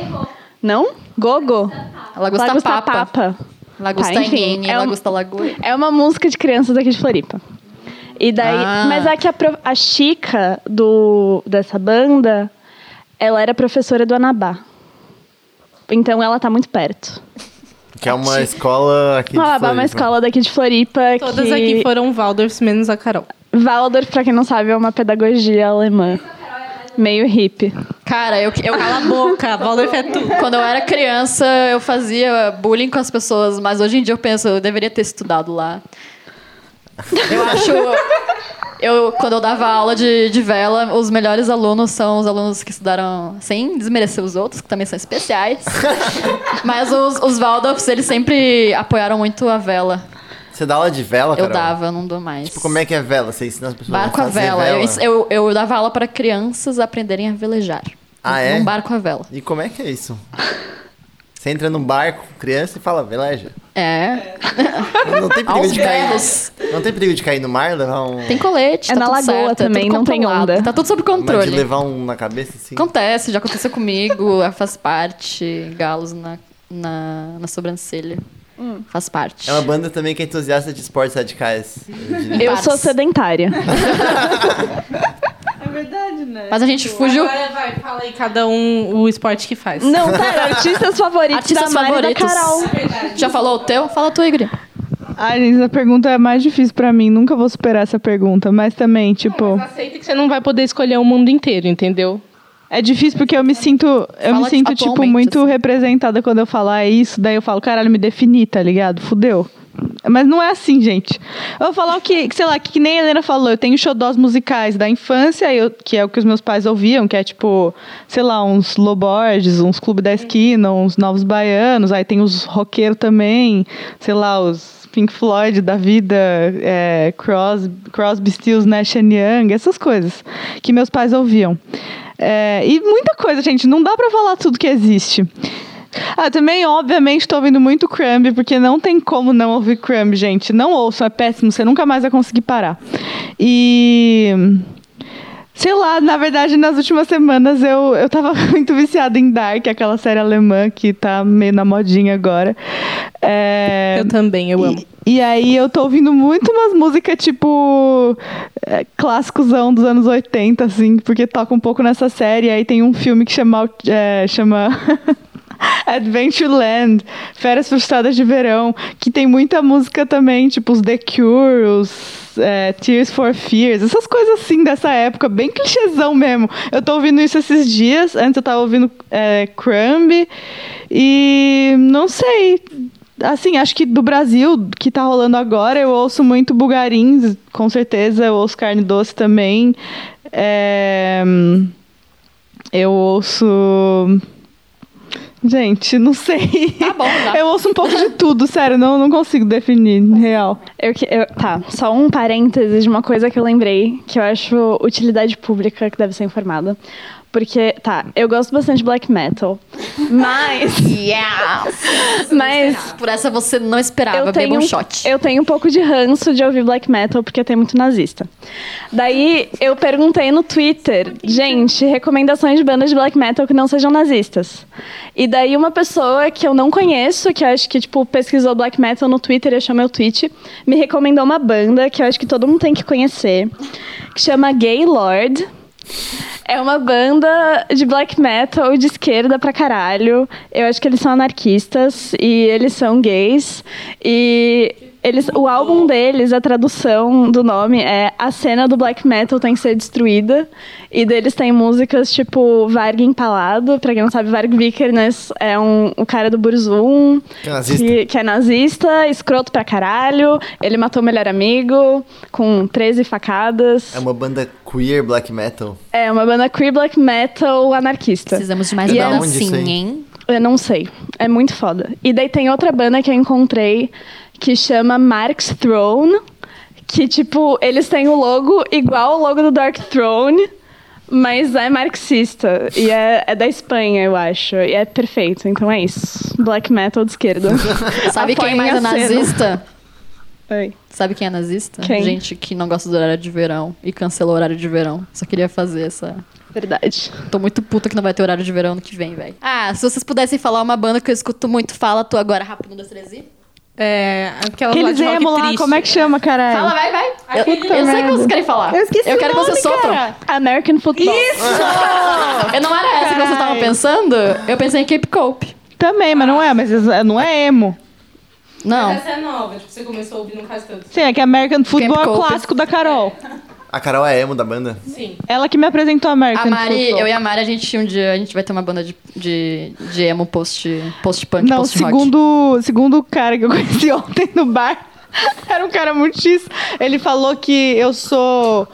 Não? Gogo? Lagosta, Lagosta Papa. Papa. Lagosta Tá, enfim, é um- Lagosta Lagoe. É uma música de crianças aqui de Floripa. E daí, Ah. mas é que a, a Chica do, dessa banda, ela era professora do Anabá. Então ela tá muito perto. Que é uma escola aqui de Anabá é uma Floripa. escola daqui de Floripa. Todas que... aqui foram Waldorfs, menos a Carol. Waldorf, pra quem não sabe, é uma pedagogia alemã. Meio hippie. Cara, eu, eu Cala a boca, Waldorf é tudo. Quando eu era criança, eu fazia bullying com as pessoas, mas hoje em dia eu penso, eu deveria ter estudado lá. Eu acho. Eu, quando eu dava aula de, de vela, os melhores alunos são os alunos que estudaram, sem desmerecer os outros, que também são especiais. Mas os, os Waldorfs, eles sempre apoiaram muito a vela. Você dá aula de vela, Eu Carol? dava, eu não dou mais. Tipo, como é que é vela? Você ensina as pessoas Barco a fazer vela. Eu, ens- eu, eu dava aula para crianças aprenderem a velejar. Ah, é? Num barco a vela. E como é que é isso? Você entra num barco com criança e fala, veleja. É. Não tem perigo Aos de cair. Não tem perigo de cair no mar, levar um. Tem colete, É tá na tudo lagoa certo, é também, tudo não tem onda. Tá tudo sob Mas de controle. levar um na cabeça, assim. Acontece, já aconteceu comigo, faz parte. Galos na, na, na sobrancelha. Faz parte. É uma banda também que é entusiasta de esportes radicais. eu. Eu sou sedentária. É verdade, né? Mas a gente fugiu. Agora vai, fala aí cada um o esporte que faz. Não, pera, artistas favoritos Artistas da Mari da. Carol. Já falou o teu? Fala tu, Igor. Ai, gente, essa pergunta é mais difícil pra mim. Nunca vou superar essa pergunta. Mas também, tipo, Aceita que você não vai poder escolher o mundo inteiro, entendeu? É difícil porque eu me sinto, eu Fala me sinto tipo muito assim. representada quando eu falar isso. Daí eu falo, caralho, me defini, tá ligado? Fudeu. Mas não é assim, gente. Eu vou falar o que, que, sei lá, que nem a Helena falou, eu tenho xodós musicais da infância, eu, que é o que os meus pais ouviam, que é tipo, sei lá, uns Loborges, uns Clube da Esquina, uns Novos Baianos, aí tem os roqueiros também, sei lá, os Pink Floyd da vida, é, Cros, Crosby, Stills, Nash Young, essas coisas que meus pais ouviam. É, e muita coisa, gente, não dá pra falar tudo que existe. Ah, também, obviamente, estou ouvindo muito Crumb, porque não tem como não ouvir Crumb, gente. Não ouçam, é péssimo, você nunca mais vai conseguir parar. E. Sei lá, na verdade, nas últimas semanas eu, eu tava muito viciada em Dark, aquela série alemã que tá meio na modinha agora. É, Eu também, eu amo. e, e aí eu tô ouvindo muito umas músicas tipo é, clássicosão dos anos 80, assim, porque toca um pouco nessa série. Aí tem um filme que chama, é, chama Adventureland, Férias Frustradas de Verão, que tem muita música também, tipo os The Cure, os é, Tears for Fears, essas coisas assim dessa época, bem clichêzão mesmo. Eu tô ouvindo isso esses dias, antes eu tava ouvindo é, Crumb, e não sei, assim, acho que do Brasil, que tá rolando agora, eu ouço muito Bugarins, com certeza, eu ouço Carne Doce também. É, eu ouço. Gente, não sei. Tá bom, dá. Eu ouço um pouco de tudo, sério, não, não consigo definir, real. Eu, que- eu- tá, só um parênteses de uma coisa que eu lembrei, que eu acho utilidade pública que deve ser informada. Porque, tá, eu gosto bastante de black metal, mas. Yes! mas Por essa você não esperava, eu tenho, um shot. eu tenho um pouco de ranço de ouvir black metal porque tem muito nazista. Daí eu perguntei no Twitter, gente, recomendações de bandas de black metal que não sejam nazistas. E daí uma pessoa que eu não conheço, que eu acho que tipo pesquisou black metal no Twitter e achou meu tweet, me recomendou uma banda que eu acho que todo mundo tem que conhecer, que chama Gaylord. É uma banda de black metal de esquerda pra caralho. Eu acho que eles são anarquistas e eles são gays. E eles, o álbum deles, a tradução do nome é A Cena do Black Metal Tem que Ser Destruída. E deles tem músicas tipo Varg Empalado. Pra quem não sabe, Varg Vikernes é um, o cara do Burzum. Que é nazista. Que, que é nazista, escroto pra caralho. Ele matou o melhor amigo com 13 facadas. É uma banda queer black metal. É uma banda queer black metal anarquista. Precisamos de mais E é banda assim, aí? hein? Eu não sei. É muito foda. E daí tem outra banda que eu encontrei que chama Mark's Throne. Que, tipo, eles têm o logo igual ao logo do Dark Throne, mas é marxista. E é, é da Espanha, eu acho. E é perfeito. Então é isso. Black metal de esquerda. Sabe quem mais é nazista? Oi. Sabe quem é nazista? Quem? Gente que não gosta do horário de verão e cancela o horário de verão. Só queria fazer essa. Verdade. Tô muito puta que não vai ter horário de verão no que vem, velho. Ah, se vocês pudessem falar uma banda que eu escuto muito, fala tu agora, dois, três e. É, aquela rock emo lá, triste. como é que chama, caralho? Fala, vai, vai. Eu, Aquele- eu sei o que vocês querem falar. Eu esqueci Eu quero o que vocês nome, sopram. cara. American Football. Eu não era essa que vocês estavam Caralho. pensando? Eu pensei em Cape Cope. Também, mas não é, mas não é emo. Não. Essa é nova, tipo, você começou a ouvir no caso todo. Sim, é que American Football é o clássico da Carol. A Carol é emo da banda. Sim. Ela que me apresentou A American Mari, Football. eu e a Mari, a gente um dia, a gente vai ter uma banda de, de, de emo post, post-punk, Não, post-rock. segundo, segundo o cara que eu conheci ontem no bar, era um cara muito X. Ele falou que eu sou.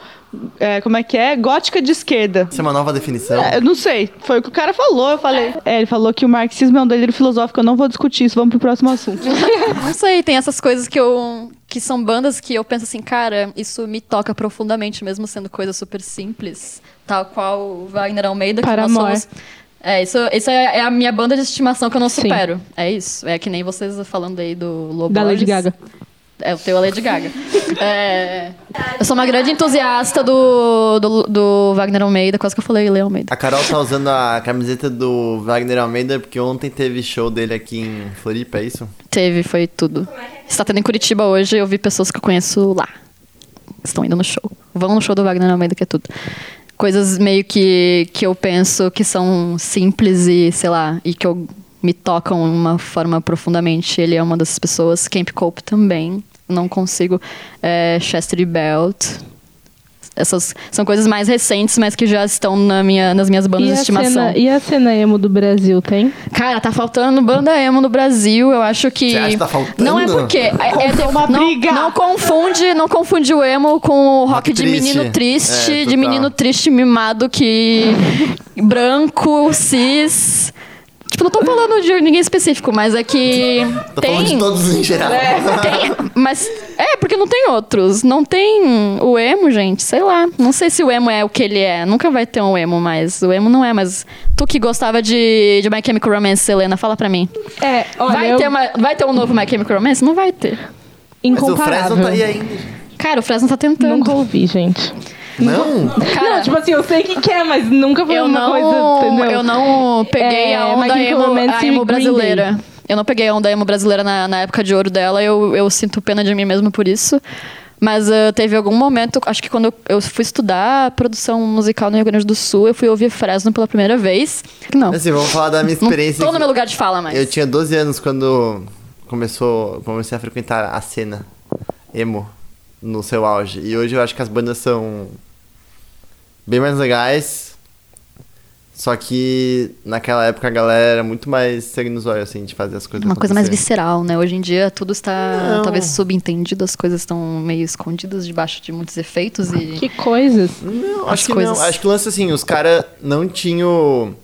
é, como é que é? Gótica de esquerda. Isso é uma nova definição. É, eu não sei, foi o que o cara falou, eu falei. É, ele falou que o marxismo é um delírio filosófico, eu não vou discutir isso, vamos pro próximo assunto. Não sei, tem essas coisas que eu. Que são bandas que eu penso assim, cara, isso me toca profundamente, mesmo sendo coisa super simples. Tal qual Wagner Almeida, que nós Paramore. somos. É, isso, isso é é a minha banda de estimação que eu não Sim. supero. É isso. É que nem vocês falando aí do Lobo. Da Lady Gaga. É o teu a Lady Gaga. É, eu sou uma grande entusiasta do, do, do Wagner Almeida, quase que eu falei Leo Almeida. A Carol tá usando a camiseta do Wagner Almeida porque ontem teve show dele aqui em Floripa, é isso? Teve, foi tudo. Está tendo em Curitiba hoje, eu vi pessoas que eu conheço lá. Estão indo no show. Vão no show do Wagner Almeida, que é tudo. Coisas meio que, que eu penso que são simples e, sei lá, e que eu, me tocam de uma forma profundamente. Ele é uma dessas pessoas. Camp Cope também. Não consigo. É, Chester Belt. Essas são coisas mais recentes, mas que já estão na minha, nas minhas bandas E de estimação. cena, e a cena emo do Brasil, tem? Cara, tá faltando banda emo no Brasil. Eu acho que. Você acha que tá faltando? Não é porque. É, é- uma não, briga. não confunde, não confunde o emo com o rock, Rock de triste. menino triste, É, de menino triste mimado que. branco, cis. Tipo, não tô falando de ninguém específico, mas é que. Tô tem. falando de todos em geral. Tem, mas é, porque não tem outros. Não tem o emo, gente, sei lá. Não sei se o emo é o que ele é. Nunca vai ter um emo, mas o emo não é. Mas tu que gostava de, de My Chemical Romance, Helena, fala pra mim. É, olha, vai, eu, ter uma- vai ter um novo My Chemical Romance? Não vai ter. Mas o incomparável. Fresno tá aí ainda. Cara, o Fresno tá tentando. Nunca ouvi, gente. Não? Cara, não, tipo assim, eu sei que quer, mas nunca foi eu uma não, coisa, entendeu? eu não peguei É, a onda emo, a emo Green brasileira. Eu não peguei a onda emo brasileira na, na época de ouro dela. Eu, eu sinto pena de mim mesmo por isso. Mas ah, teve algum momento, acho que quando eu, eu fui estudar produção musical no Rio Grande do Sul, eu fui ouvir Fresno pela primeira vez. Não, Assim, vamos falar da minha não experiência. tô no meu lugar de fala mais. Eu tinha 12 anos quando começou, comecei a frequentar a cena emo no seu auge. E hoje eu acho que as bandas são bem mais legais. Só que naquela época a galera era muito mais sangue nos olhos, assim, de fazer as coisas Uma coisa mais visceral, né? Hoje em dia tudo está Não. talvez subentendido, as coisas estão meio escondidas debaixo de muitos efeitos e. Que coisas. Não, as acho que coisas. não. Acho que o lance assim, os caras não tinham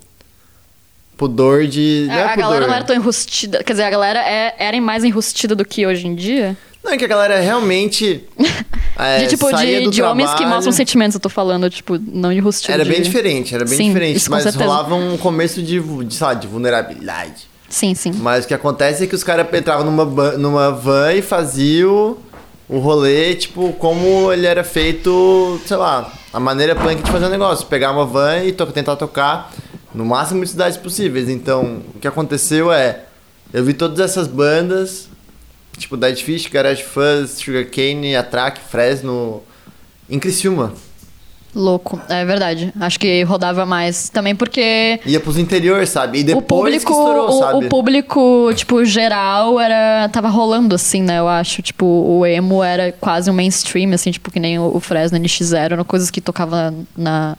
pudor de. É a, a pudor. galera não era tão enrustida. Quer dizer, a galera é, era mais enrustida do que hoje em dia. Não, é que a galera realmente. é, de tipo, de, de homens que mostram sentimentos, eu tô falando, tipo, não de enrustido. Era de- bem diferente, era bem Sim, diferente. Mas certeza. rolava um começo de, de, sei lá, de vulnerabilidade. Sim, sim. Mas o que acontece é que os caras entravam numa, numa van e faziam o rolê, tipo, como ele era feito, sei lá, a maneira punk de fazer o negócio. Pegar uma van e to- tentar tocar no máximo de cidades possíveis. Então, o que aconteceu é, eu vi todas essas bandas, tipo Dead Fish, Garage Fuzz, Sugarcane, Atrack, Fresno, em Criciúma. Louco, é verdade. Acho que rodava mais. Também porque Ia pros interior, sabe? E depois o público, estourou, o, sabe? o público, tipo, geral era tava rolando assim, né? Eu acho, tipo, o emo era quase um mainstream assim, tipo que nem o, o Fresno NX0, eram coisas que tocava na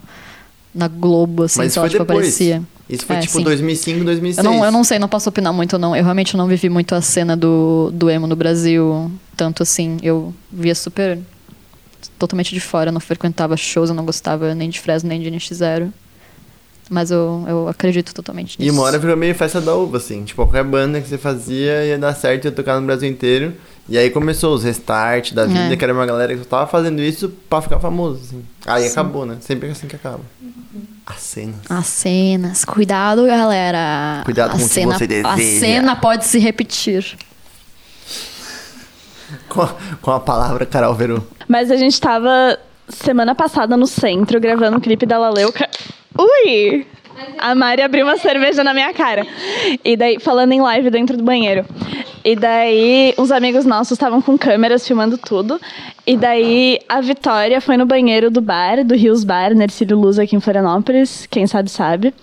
na Globo assim, Mas lá, foi tipo, depois. aparecia. Isso foi É, tipo sim. 2005, 2006. Eu não, eu não sei, não posso opinar muito, não. Eu realmente não vivi muito a cena do, do emo no Brasil, tanto assim. Eu via super. totalmente de fora, eu não frequentava shows, eu não gostava nem de Fresno nem de NX0. Mas eu, eu acredito totalmente E nisso. uma hora virou meio festa da uva, assim. Tipo, qualquer banda que você fazia ia dar certo, ia tocar no Brasil inteiro. E aí começou os restart da vida, É. que era uma galera que só tava fazendo isso pra ficar famoso, assim. Aí acabou, né? Sempre é assim que acaba. A cena. As cenas. Cuidado, galera. Cuidado a com o que cena, você A deseja. cena pode se repetir. Com a, com a palavra Carol Veru. Mas a gente tava semana passada no centro gravando o clipe da Laleuca. Ui! A Mari abriu uma cerveja na minha cara. E daí, falando em live dentro do banheiro. E daí, uns amigos nossos estavam com câmeras filmando tudo. E daí, a Vitória foi no banheiro do bar, do Rios Bar, na Ercílio Luz, aqui em Florianópolis. Quem sabe, sabe.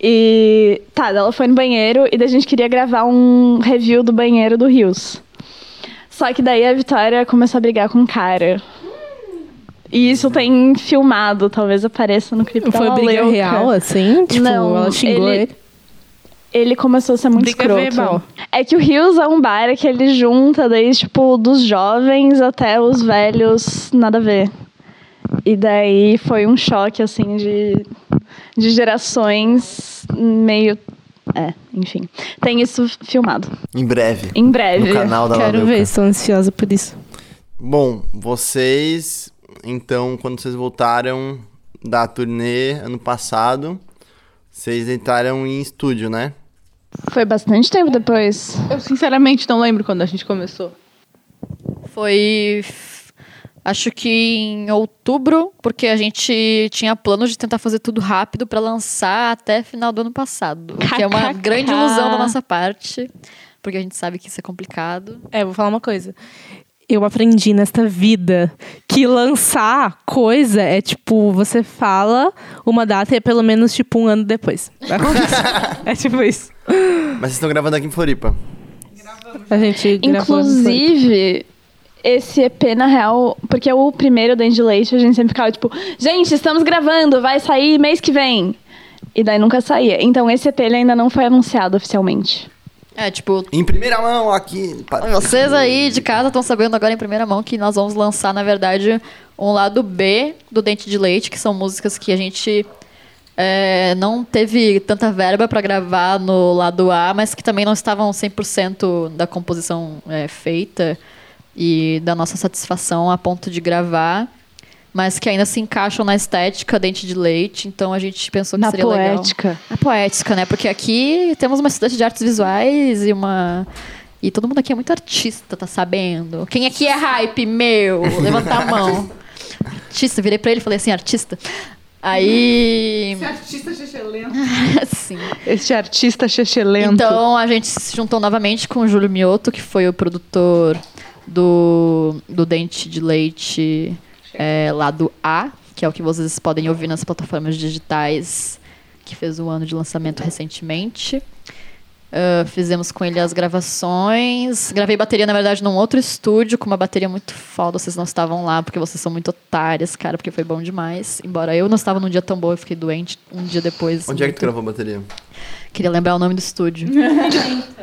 E tá, ela foi no banheiro e daí a gente queria gravar um review do banheiro do Rios. Só que daí a Vitória começou a brigar com o cara. E isso tem filmado, talvez apareça no clipe Foi da briga Leuca. real, assim? Tipo, Não, ela xingou ele- ele. Ele começou a ser muito Briga escroto. verbal. É que o Rios é um bar que ele junta daí, tipo, dos jovens até os velhos, nada a ver. E daí foi um choque, assim, de, de gerações meio... É, enfim. Tem isso filmado. Em breve. Em breve. No canal da Quero ver, estou ansiosa por isso. Bom, vocês, então, quando vocês voltaram da turnê ano passado, vocês entraram em estúdio, né? Foi bastante tempo depois. Eu sinceramente não lembro quando a gente começou. Foi. Acho que em outubro, porque a gente tinha plano de tentar fazer tudo rápido pra lançar até final do ano passado. O que é uma grande ilusão da nossa parte, porque a gente sabe que isso é complicado. É, vou falar uma coisa. Eu aprendi nesta vida que lançar coisa é tipo, você fala uma data e é pelo menos tipo um ano depois. É tipo isso. Mas vocês estão gravando aqui em Floripa. A gente. Inclusive, esse EP, na real, porque o primeiro, Dandy Leite, a gente sempre ficava tipo, gente, estamos gravando, vai sair mês que vem. E daí nunca saía. Então esse EP ele ainda não foi anunciado oficialmente. É, tipo, Em primeira mão aqui. Vocês aí de casa estão sabendo agora em primeira mão que nós vamos lançar, na verdade, um lado B do Dente de Leite, que são músicas que a gente é, não teve tanta verba para gravar no lado A, mas que também não estavam 100% da composição é, feita e da nossa satisfação a ponto de gravar, mas que ainda se encaixam na estética Dente de Leite, então a gente pensou que Na seria legal. poética. A poética, né? Porque aqui temos uma estudante de artes visuais e uma. E todo mundo aqui é muito artista, tá sabendo? Quem aqui é hype, meu? Levanta a mão. Artista, virei pra ele e falei assim, artista. Aí. artista chechelento. Sim. Este artista chechelento. Então a gente se juntou novamente com o Júlio Mioto, que foi o produtor do, do Dente de Leite é, lado A, que é o que vocês podem ouvir nas plataformas digitais, que fez o ano de lançamento recentemente. Ah, fizemos com ele as gravações. Gravei bateria, na verdade, num outro estúdio, com uma bateria muito foda. Vocês não estavam lá, porque vocês são muito otárias, cara, porque foi bom demais. Embora eu não estava num dia tão bom, eu fiquei doente um dia depois. Onde é que tu muito- gravou a bateria? Queria lembrar o nome do estúdio.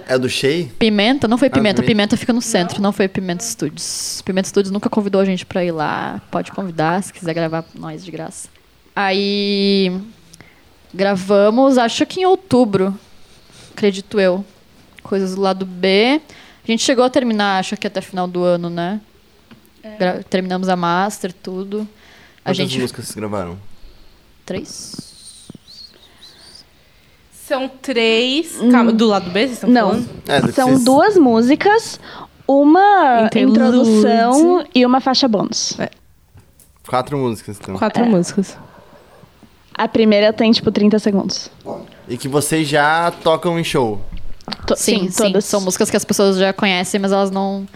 É do Shea? Pimenta? Não foi Pimenta. Pimenta. Pimenta fica no centro, não foi Pimenta Studios. Pimenta Studios nunca convidou a gente pra ir lá. Pode convidar, se quiser gravar nós de graça. Aí. Gravamos, acho que em outubro, acredito eu. Coisas do lado B. A gente chegou a terminar, acho que até final do ano, né? Gra- Terminamos a master, tudo. A Quantas gente. músicas vocês gravaram? Três? São três. Calma, do lado B, vocês estão Não. falando? É, do que São vocês- duas músicas, uma Interlude. introdução e uma faixa bônus. Quatro músicas, então. Quatro É. músicas. A primeira tem, tipo, 30 segundos. E que vocês já tocam em show. To- Sim, sim, todas. São músicas que as pessoas já conhecem, mas elas não,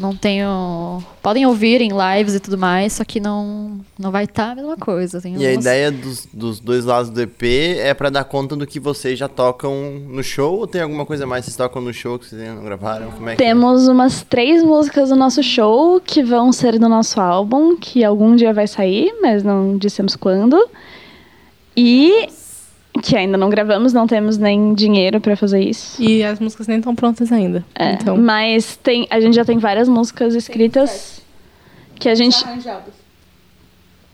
Não tenho. Podem ouvir em lives e tudo mais, só que não, não vai estar a mesma coisa. E a ideia dos, dos dois lados do EP é pra dar conta do que vocês já tocam no show ou tem alguma coisa mais que vocês tocam no show que vocês não gravaram? Como é que é? Temos umas três músicas do nosso show que vão ser do nosso álbum, que algum dia vai sair, mas não dissemos quando. E que ainda não gravamos, não temos nem dinheiro pra fazer isso. E as músicas nem estão prontas ainda. É, Então, Mas tem, a gente já tem várias músicas escritas que a gente.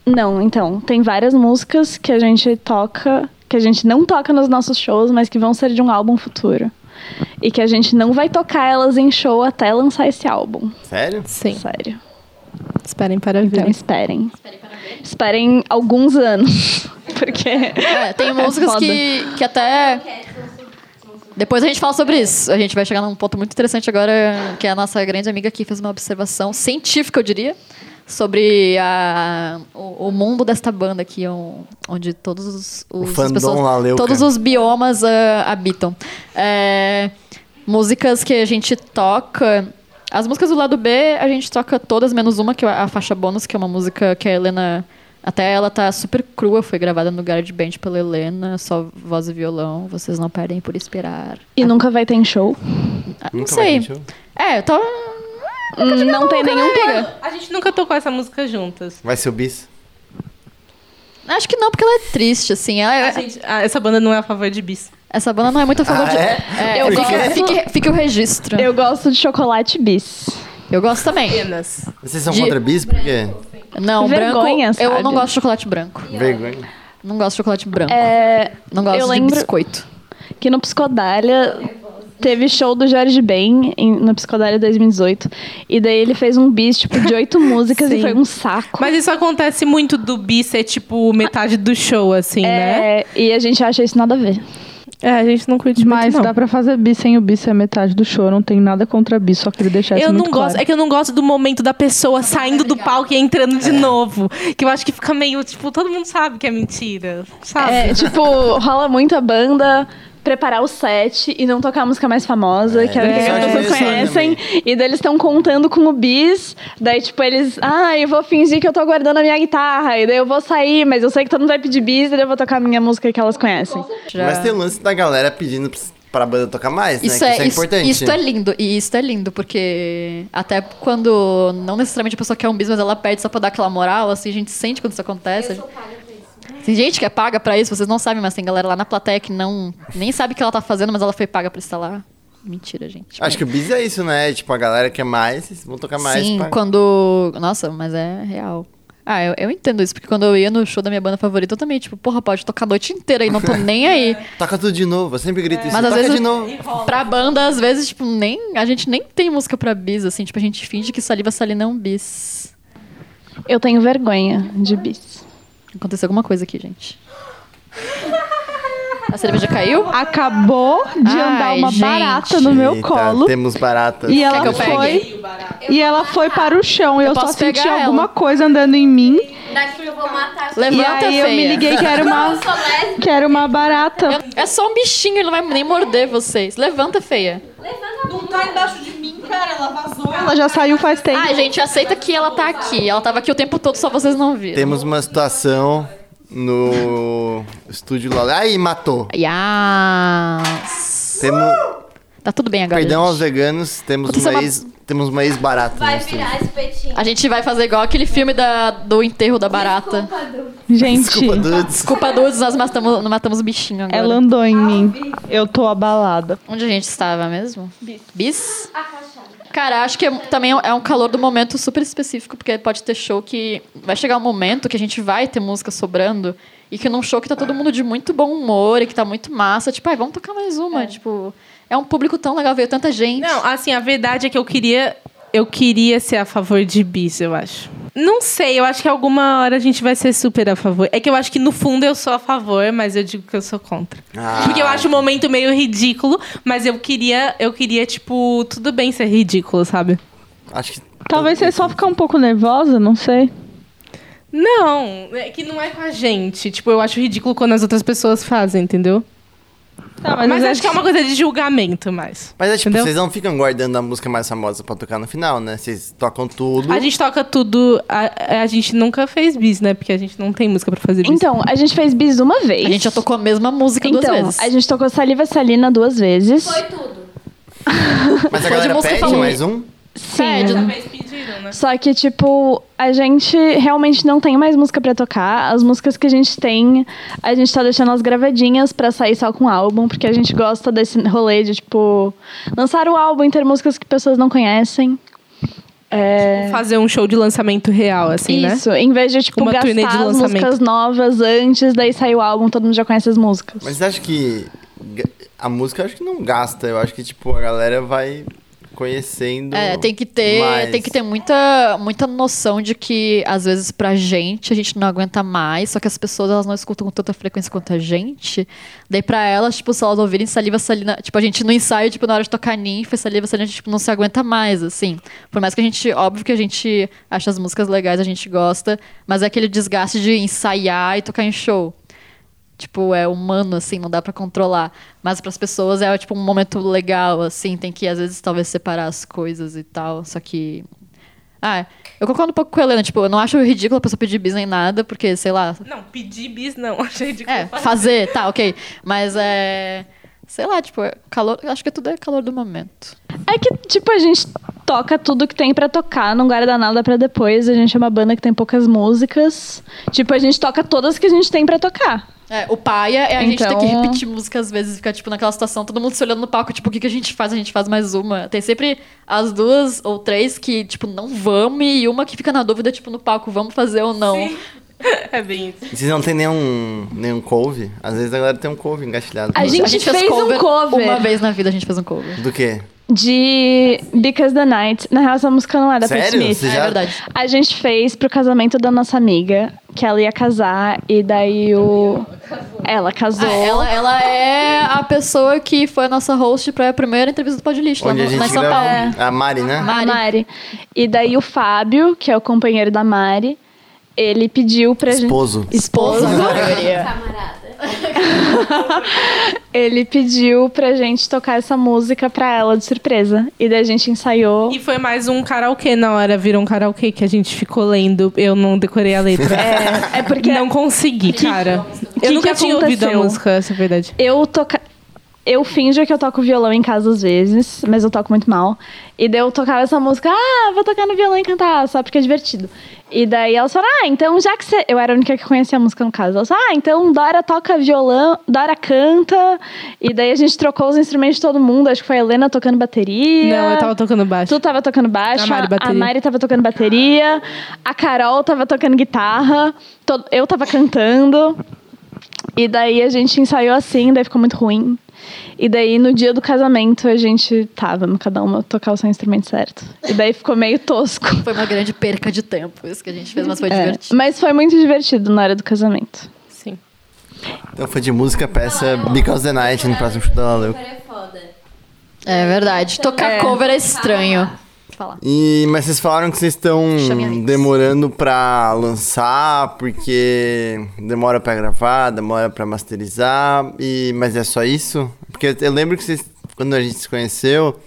Não, então, tem várias músicas que a gente toca, que a gente não toca nos nossos shows, mas que vão ser de um álbum futuro. E que a gente não vai tocar elas em show até lançar esse álbum. Sério? sim. Sério. Esperem para ver. Então esperem. Esperem alguns anos. Porque. É, tem músicas foda. que, que até. Depois a gente fala sobre isso. A gente vai chegar num ponto muito interessante agora, que a nossa grande amiga aqui fez uma observação científica, eu diria, sobre a, o, o mundo desta banda aqui, um- onde todos os, os as fandom Laleuca. todos os biomas ah, habitam. É, músicas que a gente toca. As músicas do lado B, a gente toca todas, menos uma, que é a faixa bônus, que é uma música que a Helena. Até ela tá super crua, foi gravada no GarageBand pela Helena, só voz e violão. Vocês não perdem por esperar. E nunca vai ter em show. Ah, não Nunca vai sei. ter show? É, eu tô. Hum, Não tem nenhum plano. A gente nunca tocou essa música juntas. Vai ser o bis? Acho que não, porque ela é triste, assim. Ela é- A gente- ah, essa banda não é a favor de bis. Essa banda não é muito a favor Ah, de. é? É, Eu fica, gosto- fique, fique o registro. Eu, Eu gosto de chocolate bis. gosto também. Apenas. Vocês são De- contra bis? Por quê? Não, Vergonha, branco. Eu sabe? não gosto de chocolate branco. Vergonha. Não gosto de chocolate branco. É, Não gosto eu de lembro- biscoito. que no Psicodália teve show do Jorge Ben em- no Psicodália 2018. E daí ele fez um bis, tipo, de oito músicas e foi um saco. Mas isso acontece muito do bis ser, tipo, metade do show, assim, né? É, e a gente acha isso nada a ver. É, a gente não curte Mas muito, não. dá pra fazer bis sem o bis ser metade do show. Não tem nada contra bis, só queria deixar isso Eu não muito gosto, claro. é que eu não gosto do momento da pessoa saindo do palco e entrando de novo. Que eu acho que fica meio, tipo, todo mundo sabe que é mentira, sabe? É, tipo, rola muito a banda preparar o set e não tocar a música mais famosa, que é a É, que as eu pessoas conhecem. E daí eles estão contando com o bis. Daí, tipo, eles. Ah, eu vou fingir que eu tô guardando a minha guitarra. E daí eu vou sair, mas eu sei que todo mundo vai pedir bis e daí eu vou tocar a minha música que elas conhecem. Já- Mas tem o lance da galera pedindo pra banda tocar mais, Isso né? é, isso é isso, importante. isso é lindo. E isso é lindo, porque até quando não necessariamente a pessoa quer um bis, mas ela pede só pra dar aquela moral, assim, a gente sente quando isso acontece. Tem gente que é paga pra isso, vocês não sabem, mas tem galera lá na plateia que não nem sabe o que ela tá fazendo, mas ela foi paga pra estar lá. Mentira, gente. Acho que o bis é isso, né? Tipo, a galera quer mais, vocês vão tocar mais. Sim, pra- quando. Nossa, mas é real. Ah, eu, eu entendo isso, porque quando eu ia no show da minha banda favorita, eu também, tipo, porra, pode tocar a noite inteira e não tô nem aí. Toca tudo de novo, eu sempre grito isso. Mas às toca vezes de novo. pra banda, às vezes, tipo, nem. A gente nem tem música pra bis, assim, tipo, a gente finge que saliva salina é um bis. Eu tenho vergonha de bis. Aconteceu alguma coisa aqui, gente. A cerveja caiu? Acabou de Ai, andar uma gente. barata no meu Eita, colo. Temos baratas. E ela que eu pegue? foi. E ela foi para o chão. E eu, só posso senti pegar alguma ela. coisa andando em mim. Daqui eu vou matar. E Levanta, aí eu me feia. liguei que era uma, Eu sou lésbica. que era uma barata. É só um bichinho, ele não vai nem morder vocês. Levanta, feia. Não tá embaixo de mim, cara. Ela vazou. Ela já saiu faz tempo. Ai, gente, aceita que ela tá aqui. Ela tava aqui o tempo todo, só vocês não viram. Temos uma situação no estúdio lá. Aí, matou. Yas. Temos. Tá tudo bem agora. Perdão gente. aos veganos, temos Aconteceu uma uma- ex, temos uma ex-barata no Vai virar espetinho. A gente vai fazer igual aquele filme da, do enterro da barata. Gente, Desculpa, dudes. Desculpa, dudes, nós matamos, não matamos o bichinho agora. ela andou em mim. Eu tô abalada. Onde a gente estava mesmo? Bis. Bis? Cara, acho que é- também é um calor do momento super específico, porque pode ter show que. Vai chegar um momento que a gente vai ter música sobrando e que num show que tá todo mundo de muito bom humor e que tá muito massa, tipo, ai, vamos tocar mais uma. Tipo, é um público tão legal, veio tanta gente. Não, assim, a verdade é que eu queria. Eu queria ser a favor de bis, eu acho. Não sei, eu acho que alguma hora a gente vai ser super a favor. É que eu acho que no fundo eu sou a favor, mas eu digo que eu sou contra. Ah. Porque eu acho o momento meio ridículo, mas eu queria, eu queria, tipo, tudo bem ser ridículo, sabe? Acho que. Talvez você só ficar um pouco nervosa, não sei. Não, é que não é com a gente. Tipo, eu acho ridículo quando as outras pessoas fazem, entendeu? Tá, Mas, é- acho que é uma coisa de julgamento mais. Mas é tipo, Entendeu? vocês não ficam guardando a música mais famosa pra tocar no final, né? Vocês tocam tudo. A gente toca tudo. A, a gente nunca fez bis, né? Porque a gente não tem música pra fazer bis. Então, a gente fez bis uma vez. A gente já tocou a mesma música Então, duas vezes. a gente tocou Saliva Salina duas vezes. Mas a Foi de galera música pede mais um? Sim. Vez pediram, né? Só que, tipo, a gente realmente não tem mais música pra tocar. As músicas que a gente tem, a gente tá deixando as gravadinhas pra sair só com álbum, porque a gente gosta desse rolê de, tipo, lançar o álbum e ter músicas que pessoas não conhecem. É... Fazer um show de lançamento real, assim, né? Isso, em vez de, tipo, Uma turnê de gastar as músicas novas antes, daí sair o álbum, todo mundo já conhece as músicas. Mas você acha que a música eu acho que não gasta? Eu acho que, tipo, a galera vai conhecendo. É, tem que ter, mais. tem que ter muita, muita noção de que às vezes pra gente a gente não aguenta mais, só que as pessoas elas não escutam com tanta frequência quanto a gente. Daí pra elas, tipo, se elas ouvirem saliva salina, tipo, a gente no ensaio, tipo, na hora de tocar ninfa, saliva salina, a gente tipo, não se aguenta mais, assim. Por mais que a gente, óbvio que a gente acha as músicas legais, a gente gosta, mas é aquele desgaste de ensaiar e tocar em show. Tipo, é humano, assim, não dá pra controlar. Mas pras pessoas é, tipo, um momento legal, assim. Tem que, às vezes, talvez separar as coisas e tal. Só que... Ah, eu concordo um pouco com a Helena. Tipo, eu não acho ridículo a pessoa pedir bis nem nada. Porque, sei lá... Não, pedir bis não. Achei de É, fazer, tá, ok. Mas é... Sei lá, tipo, é calor... Acho que tudo é calor do momento. É que, tipo, a gente toca tudo que tem pra tocar, não guarda nada pra depois. A gente é uma banda que tem poucas músicas. Tipo, a gente toca todas que a gente tem pra tocar. É, o paia é a gente ter que Então- repetir música às vezes, ficar, tipo, naquela situação, todo mundo se olhando no palco, tipo, o que, que a gente faz? A gente faz mais uma. Tem sempre as duas ou três que, tipo, não vamos, e uma que fica na dúvida, tipo, no palco, vamos fazer ou não. É bem isso. Vocês não tem nenhum, nenhum couve? Às vezes a galera tem um couve engatilhado. A gente fez um cover. Uma vez na vida a gente fez um cover. Do quê? De Because the Night. Na real, essa música não é da Pat Sério? Smith. Você É já- verdade. A gente fez pro casamento da nossa amiga, que ela ia casar, e daí o. Ela casou. Ah, ela, ela é a pessoa que foi a nossa host pra primeira entrevista do Pod Lixo, lá, a no, gente em São. Paulo. A Mari, né? A Mari. Mari. E daí o Fábio, que é o companheiro da Mari, ele pediu pra gente. Esposo. Esposo. Camarada. Ele pediu pra gente tocar essa música pra ela de surpresa. E daí a gente ensaiou. E foi mais um karaokê na hora, virou um karaokê que a gente ficou lendo. Eu não decorei a letra. É, é porque Não consegui, cara. que eu nunca que tinha ouvido a aconteceu? música, essa é a verdade. eu toca. Eu finjo que eu toco violão em casa às vezes, mas eu toco muito mal. E daí eu tocava essa música, ah, vou tocar no violão e cantar, só porque é divertido. E daí elas falaram, ah, então já que você. Eu era a única que conhecia a música no caso. Elas falaram, ah, então Dora toca violão, Dora canta. E daí a gente trocou os instrumentos de todo mundo. Acho que foi a Helena tocando bateria. Não, eu tava tocando baixo. Tu tava tocando baixo, A Mari, bateria. a Mari tava tocando bateria, a Carol tava tocando guitarra, eu tava cantando. E daí a gente ensaiou assim, daí ficou muito ruim. E daí no dia do casamento a gente tava, cada uma tocar o seu instrumento certo. E daí ficou meio tosco. Foi uma grande perca de tempo isso que a gente fez, mas foi É, divertido. mas foi muito divertido na hora do casamento. Sim. Então foi de música, peça Because the Night no próximo show da. Agora é foda. É verdade. Tocar É. cover é estranho. Falar. E, mas vocês falaram que vocês estão demorando pra lançar, porque demora pra gravar, demora pra masterizar, e, mas é só isso? Porque eu lembro que vocês, quando a gente se conheceu,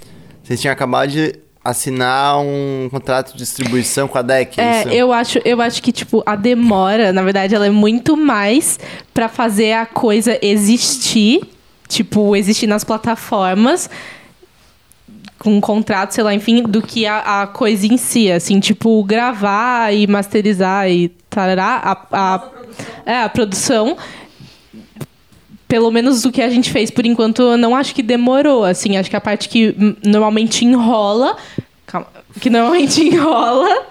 vocês tinham acabado de assinar um contrato de distribuição com a DEC, é, isso? É, eu acho, eu acho que, tipo, a demora, na verdade, ela é muito mais pra fazer a coisa existir, tipo, existir nas plataformas, com um contrato, sei lá, enfim, do que a, a coisa em si, assim, tipo, gravar e masterizar e tarará, a, a, é, a produção. Pelo menos do que a gente fez por enquanto, eu não acho que demorou, assim, acho que a parte que normalmente enrola, que normalmente enrola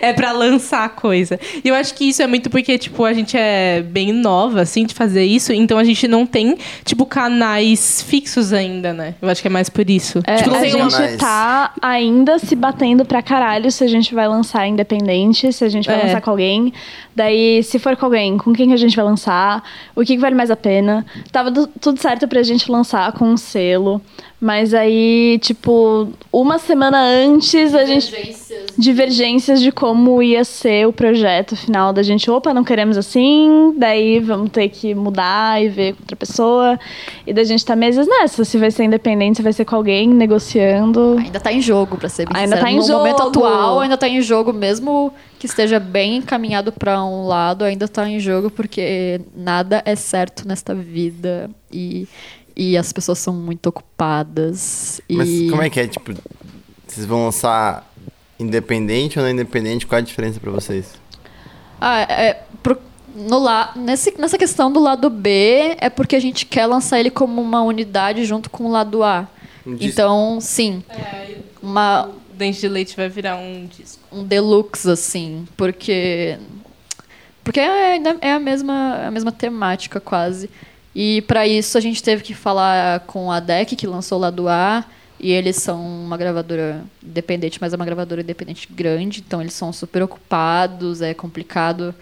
é pra lançar a coisa. E eu acho que isso é muito porque, tipo, a gente é bem nova, assim, de fazer isso, então a gente não tem, tipo, canais fixos ainda, né? Eu acho que é mais por isso. É, tipo, a gente tá ainda se batendo pra caralho se a gente vai lançar independente, se a gente vai É. lançar com alguém. Daí, se for com alguém, com quem que a gente vai lançar? O que, que vale mais a pena? Tava tudo certo pra gente lançar com um selo. Mas aí, tipo, uma semana antes a gente. Divergências de como ia ser o projeto final da gente. Opa, não queremos assim, daí vamos ter que mudar e ver com outra pessoa. E da gente tá meses nessa, se vai ser independente, se vai ser com alguém, negociando. Ainda tá em jogo, pra ser bem Ainda sincera. tá em no momento jogo. atual, ainda tá em jogo, mesmo que esteja bem encaminhado pra um lado, ainda tá em jogo, porque nada é certo nesta vida. E, e as pessoas são muito ocupadas. E... Mas como é que é? Tipo, vocês vão lançar independente ou não independente? Qual é a diferença pra vocês? Ah, é, pro- no la, nesse, nessa questão do lado B, é porque a gente quer lançar ele como uma unidade junto com o lado A. Um. Então, sim, uma, Dente de leite vai virar um disco. um deluxe, assim, porque. Porque é, ainda é a mesma, a mesma temática, quase. E para isso a gente teve que falar com a DEC, que lançou o lado A, e eles são uma gravadora independente, mas é uma gravadora independente grande, então eles são super ocupados, é complicado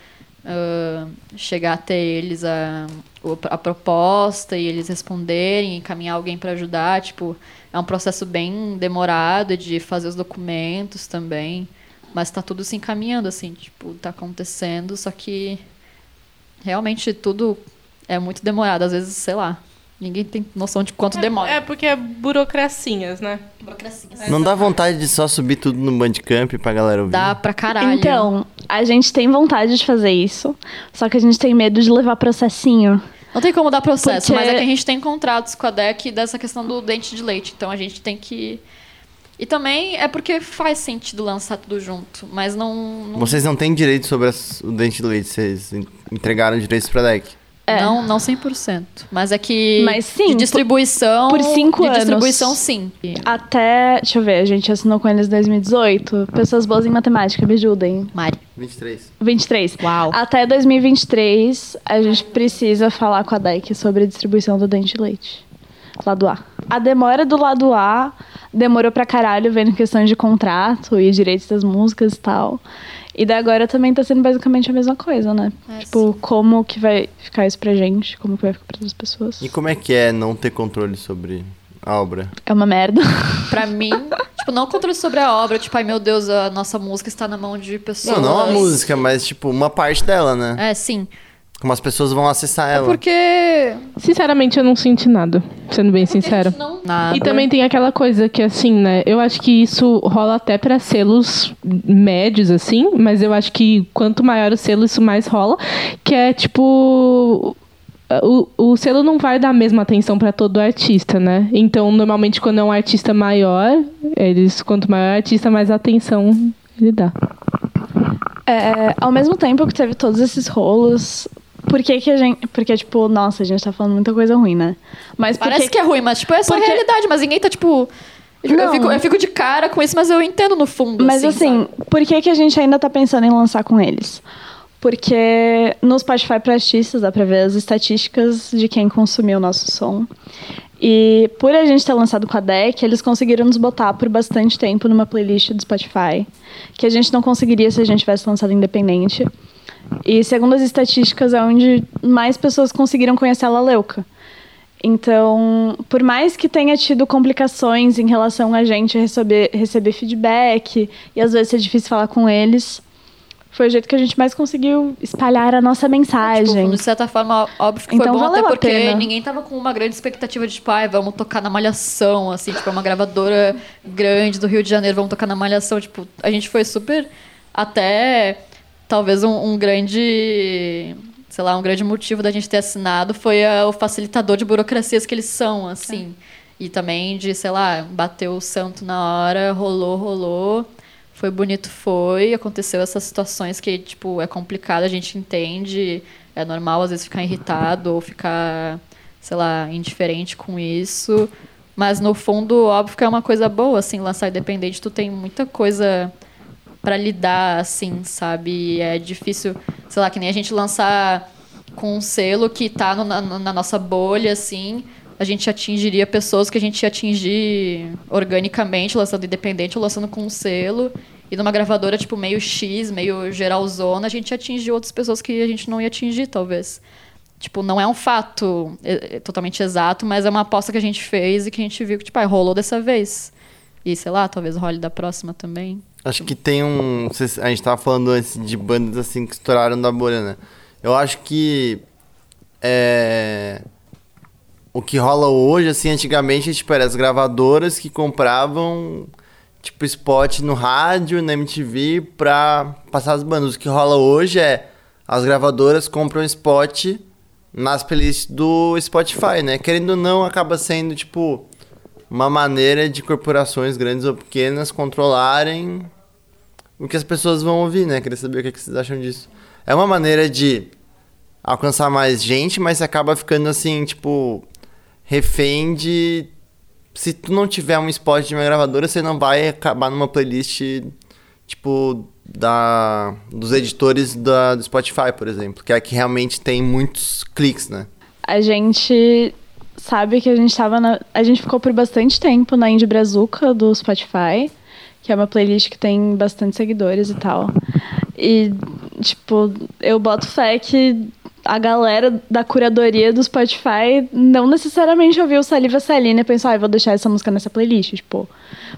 ah, chegar até eles a, a proposta e eles responderem, encaminhar alguém para ajudar, tipo, é um processo bem demorado de fazer os documentos também, mas tá tudo se encaminhando assim, tipo, tá acontecendo, só que realmente tudo é muito demorado, às vezes, sei lá, ninguém tem noção de quanto demora. É porque é burocracinhas, né? Não dá vontade de só subir tudo no Bandcamp pra galera ouvir? Dá pra caralho. Então, a gente tem vontade de fazer isso, só que a gente tem medo de levar processinho. Não tem como dar processo, Porque- mas é que a gente tem contratos com a DEC dessa questão do dente de leite. Então a gente tem que. E também é porque faz sentido lançar tudo junto, mas não. não, Vocês não têm direito sobre as- o dente de leite, vocês en- entregaram direitos pra deck. É. não, não 100%. Mas é que. Mas sim, De distribuição. por cinco de anos. distribuição, sim. Até, deixa eu ver, a gente assinou com eles em 2018. Pessoas boas em matemática, me ajudem. Mari. 23. 23. Uau. Até 2023, a gente precisa falar com a DEC sobre a distribuição do dente de leite. Lado A. A demora do lado A demorou pra caralho, vendo questão de contrato e direitos das músicas e tal. E daí agora também tá sendo basicamente a mesma coisa, né? É, tipo, como que vai ficar isso pra gente? Como que vai ficar pra outras pessoas? E como é que é não ter controle sobre a obra? É uma merda. Pra mim, tipo, não controle sobre a obra. Tipo, ai meu Deus, a nossa música está na mão de pessoas. Não, não a música, mas tipo, uma parte dela, né? É, sim. Como as pessoas vão acessar É ela. porque. Sinceramente, eu não senti nada, sendo bem sincera. Não, nada. E também tem aquela coisa que, assim, né? Eu acho que isso rola até pra selos médios, assim, mas eu acho que quanto maior o selo, isso mais rola. Que é tipo. O, o selo não vai dar a mesma atenção pra todo artista, né? Então, normalmente, quando é um artista maior, eles, quanto maior o artista, mais atenção ele dá. É, ao mesmo tempo que teve todos esses rolos, por que que a gente... Porque, tipo, nossa, a gente tá falando muita coisa ruim, né? Mas Parece que é ruim, mas tipo, é só Porque- a realidade, mas ninguém tá, tipo. Eu, fico, eu fico de cara com isso, mas eu entendo no fundo. Mas assim, por que, que a gente ainda tá pensando em lançar com eles? Porque no Spotify para artistas dá pra ver as estatísticas de quem consumiu o nosso som. E por a gente ter lançado com a DEC, eles conseguiram nos botar por bastante tempo numa playlist do Spotify, que a gente não conseguiria se a gente tivesse lançado independente. E segundo as estatísticas, é onde mais pessoas conseguiram conhecer a Laleuca. Então, por mais que tenha tido complicações em relação a gente receber, receber feedback e às vezes ser difícil falar com eles, foi o jeito que a gente mais conseguiu espalhar a nossa mensagem. Tipo, de certa forma, óbvio que Então foi bom, até porque ninguém tava com uma grande expectativa de, tipo, ai, vamos tocar na Malhação, assim, tipo, é uma gravadora grande do Rio de Janeiro, vamos tocar na Malhação. Tipo, a gente foi super, até, talvez um, um grande, sei lá, um grande motivo da gente ter assinado foi a- o facilitador de burocracias que eles são, assim. E também de, sei lá, bateu o santo na hora, rolou, rolou. Foi bonito, foi. Aconteceu essas situações que, tipo, é complicado, a gente entende. É normal, às vezes, ficar irritado ou ficar, sei lá, indiferente com isso. Mas, no fundo, óbvio que é uma coisa boa, assim, lançar independente. Tu tem muita coisa pra lidar, assim, sabe? É difícil, sei lá, que nem a gente lançar com um selo que tá no- na, na nossa bolha, assim, a gente atingiria pessoas que a gente ia atingir organicamente, lançando independente ou lançando com um selo. E numa gravadora, tipo, meio X, meio geralzona, a gente ia atingir outras pessoas que a gente não ia atingir, talvez. Tipo, não é um fato é, é, totalmente exato, mas é uma aposta que a gente fez e que a gente viu que, tipo, ah, rolou dessa vez. E sei lá, talvez role da próxima também. Acho que tem um. A gente tava falando antes de bandas assim que estouraram da bolha, né? Eu acho que. É. O que rola hoje, assim, antigamente, tipo, eram as gravadoras que compravam, tipo, spot no rádio, na MTV, pra passar as bandas. O que rola hoje é as gravadoras compram spot nas playlists do Spotify, né? Querendo ou não, acaba sendo, tipo, uma maneira de corporações grandes ou pequenas controlarem o que as pessoas vão ouvir, né? Queria saber o que, vocês acham disso. É uma maneira de alcançar mais gente, mas você acaba ficando assim, tipo, refém de. Se tu não tiver um spot de uma gravadora, você não vai acabar numa playlist, tipo, da, dos editores da, do Spotify, por exemplo, que é que realmente tem muitos cliques, né? A gente sabe que a gente tava na. A gente ficou por bastante tempo na Indie Brazuca do Spotify, que é uma playlist que tem bastante seguidores e tal. E, tipo, eu boto fé que a galera da curadoria do Spotify não necessariamente ouviu Saliva Salina e pensou, ah, vou deixar essa música nessa playlist. Tipo,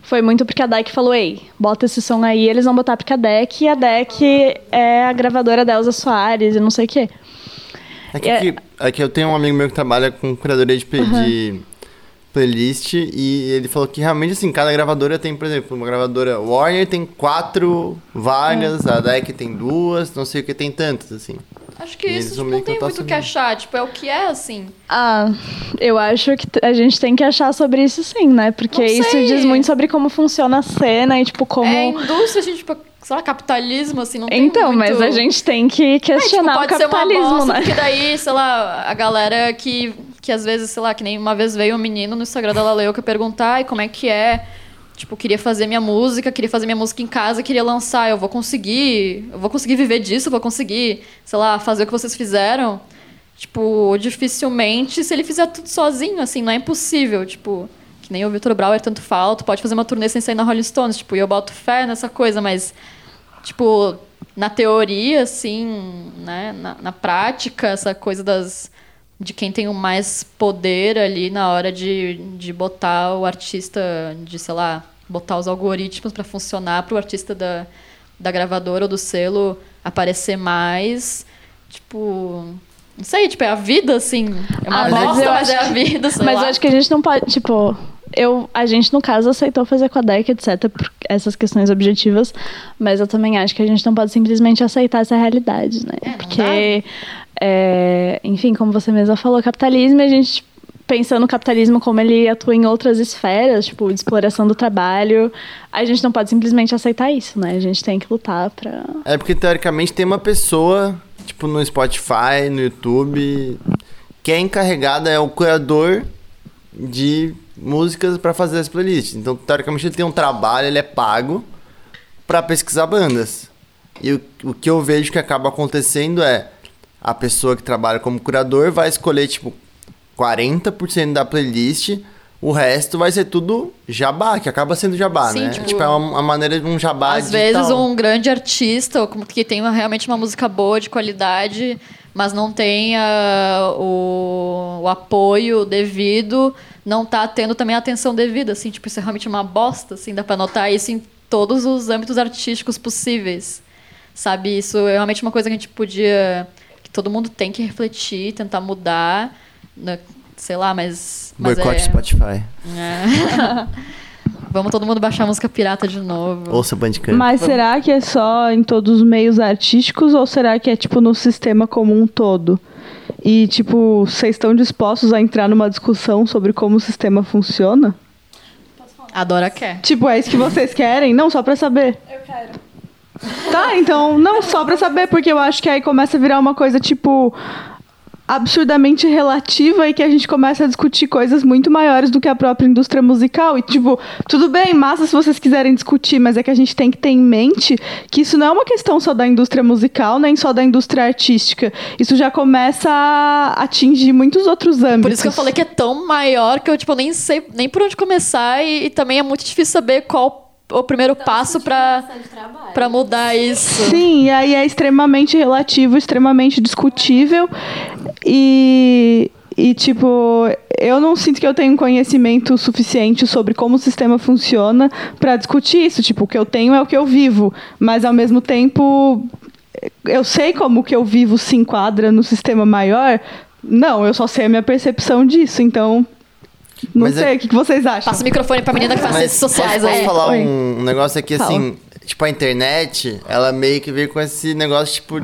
foi muito porque a Deck falou, ei, bota esse som aí, eles vão botar porque a Deck, e a Deck é a gravadora da Elza Soares e não sei o quê. É que, É- é que eu tenho um amigo meu que trabalha com curadoria de, play- de playlist e ele falou que realmente, assim, cada gravadora tem, por exemplo, uma gravadora Warner tem quatro vagas, a Deck tem duas, não sei o que tem tantas, assim. Acho que E isso tipo, não tem muito o que achar. Tipo, é o que é, assim. Ah, eu acho que a gente tem que achar sobre isso sim, né? Porque isso diz muito sobre como funciona a cena e, tipo, como. É indústria, assim, tipo, sei lá, capitalismo, assim, não tem Então, muito... mas a gente tem que É, tipo, questionar o capitalismo, bosta, né? porque daí, sei lá, a galera que, que às vezes, sei lá, que nem uma vez veio um menino no Instagram da Laleuca perguntar e como é que é, tipo, queria fazer minha música, queria fazer minha música em casa, queria lançar, eu vou conseguir, eu vou conseguir viver disso, eu vou conseguir, sei lá, fazer o que vocês fizeram. Tipo, dificilmente, se ele fizer tudo sozinho, assim, não é impossível, tipo... Que nem o Victor Brauer tanto fala, tu pode fazer uma turnê sem sair na Rolling Stones, tipo, e eu boto fé nessa coisa, mas tipo, na teoria, assim, né, na, na prática, essa coisa das de quem tem o mais poder ali na hora de, de botar o artista, de, sei lá, botar os algoritmos para funcionar para o artista da, da gravadora ou do selo aparecer mais, tipo, não sei, tipo, é a vida, assim, é uma Ah, mas bosta, eu mas é a vida, sei Mas lá. eu acho que a gente não pode, tipo, eu, a gente no caso aceitou fazer com a DEC, etc, por essas questões objetivas, mas eu também acho que a gente não pode simplesmente aceitar essa realidade, né? É, Porque, é, enfim, como você mesma falou, capitalismo, e a gente pensando no capitalismo como ele atua em outras esferas, tipo, de exploração do trabalho, a gente não pode simplesmente aceitar isso, né? A gente tem que lutar pra... É porque teoricamente tem uma pessoa, tipo, no Spotify, no YouTube, que é encarregada, é o curador de músicas pra fazer as playlists. Então, teoricamente, ele tem um trabalho, ele é pago pra pesquisar bandas. E o, o que eu vejo que acaba acontecendo é a pessoa que trabalha como curador vai escolher, tipo, 40% da playlist, o resto vai ser tudo jabá, que acaba sendo jabá, Sim, né? tipo, Tipo, é uma, uma maneira de um jabá Às digital. vezes um grande artista, ou como que tem uma- realmente uma música boa, de qualidade, mas não tem ah, o, o apoio devido, não tá tendo também a atenção devida, assim, tipo, isso é realmente uma bosta, assim, dá pra notar isso em todos os âmbitos artísticos possíveis, sabe? Isso é realmente uma coisa que a gente podia, que todo mundo tem que refletir, tentar mudar, né? sei lá, mas... mas Boicote é, Spotify. é. Vamos todo mundo baixar música pirata de novo. Ouça Bandcamp. Mas será que é só em todos os meios artísticos ou será que é tipo no sistema como um todo? E tipo, vocês estão dispostos a entrar numa discussão sobre como o sistema funciona? A Dora quer. Tipo, é isso que vocês querem? Não, só pra saber. Eu quero. Tá, então, não, só pra saber, porque eu acho que aí começa a virar uma coisa, tipo, absurdamente relativa e que a gente começa a discutir coisas muito maiores do que a própria indústria musical. E, tipo, tudo bem, massa se vocês quiserem discutir, mas é que a gente tem que ter em mente que isso não é uma questão só da indústria musical, nem só da indústria artística. Isso já começa a atingir muitos outros âmbitos. Por isso que eu falei que é tão maior que eu, tipo, nem sei nem por onde começar e, e também é muito difícil saber qual o primeiro passo pra, pra mudar isso. Sim, e aí é extremamente relativo, extremamente discutível. E, E, tipo, eu não sinto que eu tenho conhecimento suficiente sobre como o sistema funciona para discutir isso. Tipo, o que eu tenho é o que eu vivo. Mas, ao mesmo tempo, eu sei como o que eu vivo se enquadra no sistema maior. Não, eu só sei a minha percepção disso. Então, não Mas é- sei. O que que vocês acham? Passa o microfone pra menina que faz redes sociais posso, posso aí. falar Oi. um, um negócio aqui, Fala. assim, tipo, a internet, ela meio que veio com esse negócio, tipo,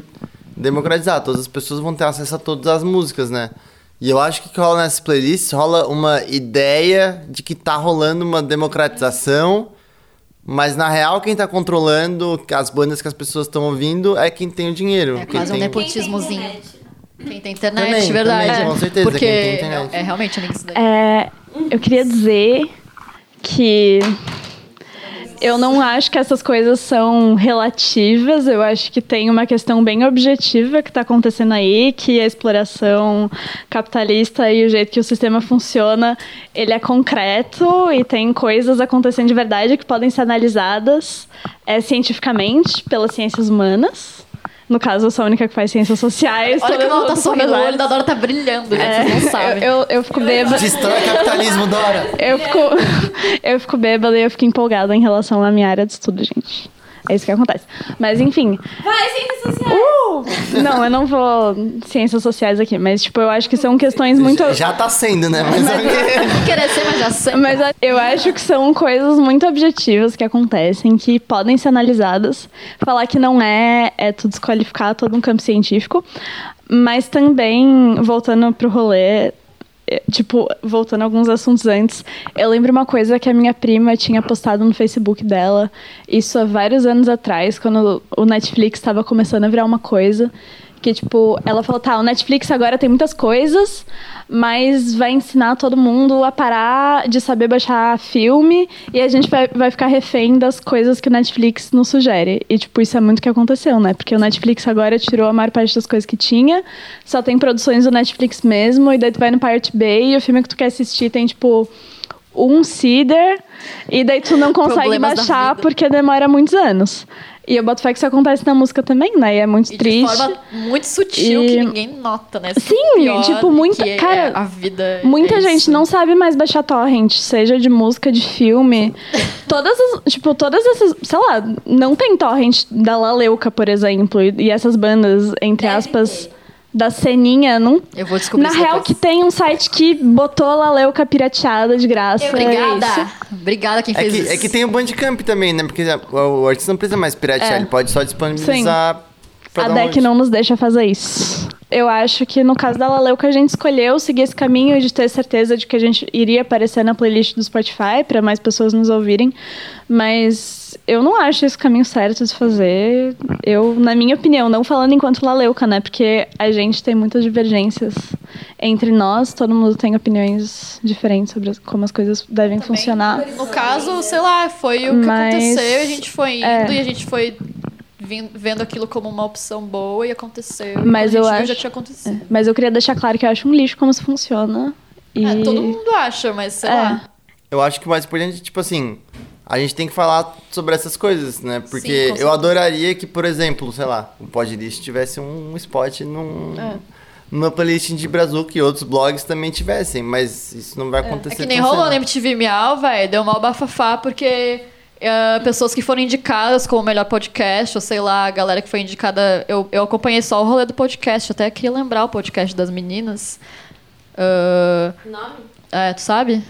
democratizar. Todas as pessoas vão ter acesso a todas as músicas, né? E eu acho que o que rola nessas playlists, rola uma ideia de que tá rolando uma democratização, mas na real quem tá controlando as bandas que as pessoas estão ouvindo é quem tem o dinheiro. É quem quase um tem... nepotismozinho. Quem tem internet, Também, verdade. também, com certeza, Porque quem tem internet. É, é realmente amigo isso daí. É, eu queria dizer que eu não acho que essas coisas são relativas, eu acho que tem uma questão bem objetiva que está acontecendo aí, que a exploração capitalista e o jeito que o sistema funciona, ele é concreto e tem coisas acontecendo de verdade que podem ser analisadas é, cientificamente pelas ciências humanas. No caso, eu sou a única que faz ciências sociais. Olha como ela tá sorrindo, o olho da Dora tá brilhando, gente, É, vocês não sabem. eu, eu, eu fico bêbada. Destrói capitalismo, Dora! Eu fico, eu fico bêbada e eu fico empolgada em relação à minha área de estudo, gente. É isso que acontece. Mas, enfim. Vai, ciências sociais! Uh! Não, eu não vou ciências sociais aqui, mas, tipo, eu acho que são questões muito. Já tá sendo, né? Mas Não querer ser, mas já sei. Mas eu acho que são coisas muito objetivas que acontecem, que podem ser analisadas. Falar que não é, é tu desqualificar todo um campo científico. Mas também, voltando pro rolê, tipo, voltando a alguns assuntos antes, eu lembro uma coisa que a minha prima tinha postado no Facebook dela, isso há vários anos atrás, quando o Netflix estava começando a virar uma coisa. Que, tipo, ela falou, tá, o Netflix agora tem muitas coisas, mas vai ensinar todo mundo a parar de saber baixar filme e a gente vai, vai ficar refém das coisas que o Netflix nos sugere. E, tipo, isso é muito o que aconteceu, né? Porque o Netflix agora tirou a maior parte das coisas que tinha, só tem produções do Netflix mesmo, e daí tu vai no Pirate Bay e o filme que tu quer assistir tem, tipo, um seeder, e daí tu não consegue Problemas baixar porque demora muitos anos. E eu boto fé que isso acontece na música também, né? E é muito E de triste. forma muito sutil E- que ninguém nota, né? Isso Sim, é o pior, tipo, muita- que é cara, a vida. Muita é gente isso. não sabe mais baixar torrent, seja de música, de filme. Todas as, tipo, todas essas, sei lá, não tem torrent da Laleuca, por exemplo, e, e essas bandas, entre aspas, da ceninha, não. Eu vou descobrir Na real, que tem um site que botou a Laleuca pirateada de graça. Obrigada. é. Obrigada quem É fez que, isso. é que tem o Bandcamp também, né? Porque o, artista não precisa mais piratear, É. ele pode só disponibilizar pra A download. DEC não nos deixa fazer isso. Eu acho que no caso da Laleuca a gente escolheu seguir esse caminho de ter certeza de que a gente iria aparecer na playlist do Spotify para mais pessoas nos ouvirem, mas eu não acho esse o caminho certo de fazer. Eu, na minha opinião, não falando enquanto Laleuca, né? Porque a gente tem muitas divergências entre nós, todo mundo tem opiniões diferentes sobre como as coisas devem funcionar. No caso, sei lá, foi o que Mas- aconteceu e a gente foi indo é. e a gente foi vendo aquilo como uma opção boa e aconteceu. Mas eu acho- já tinha acontecido. Mas eu queria deixar claro que eu acho um lixo como isso funciona. E... É, todo mundo acha, mas sei É. lá. Eu acho que o mais importante, tipo assim, a gente tem que falar sobre essas coisas, né? Porque Sim, eu adoraria que, por exemplo, sei lá, o Podlist tivesse um spot num, É. numa playlist de Brazuca e outros blogs também tivessem, mas isso não vai É acontecer. que nem rolou na MTV Miau, velho. Deu mal bafafá porque eh, pessoas que foram indicadas como o melhor podcast, ou sei lá, a galera que foi indicada. Eu, eu acompanhei só o rolê do podcast, até queria lembrar o podcast das meninas. Ah, Nome? é, tu sabe?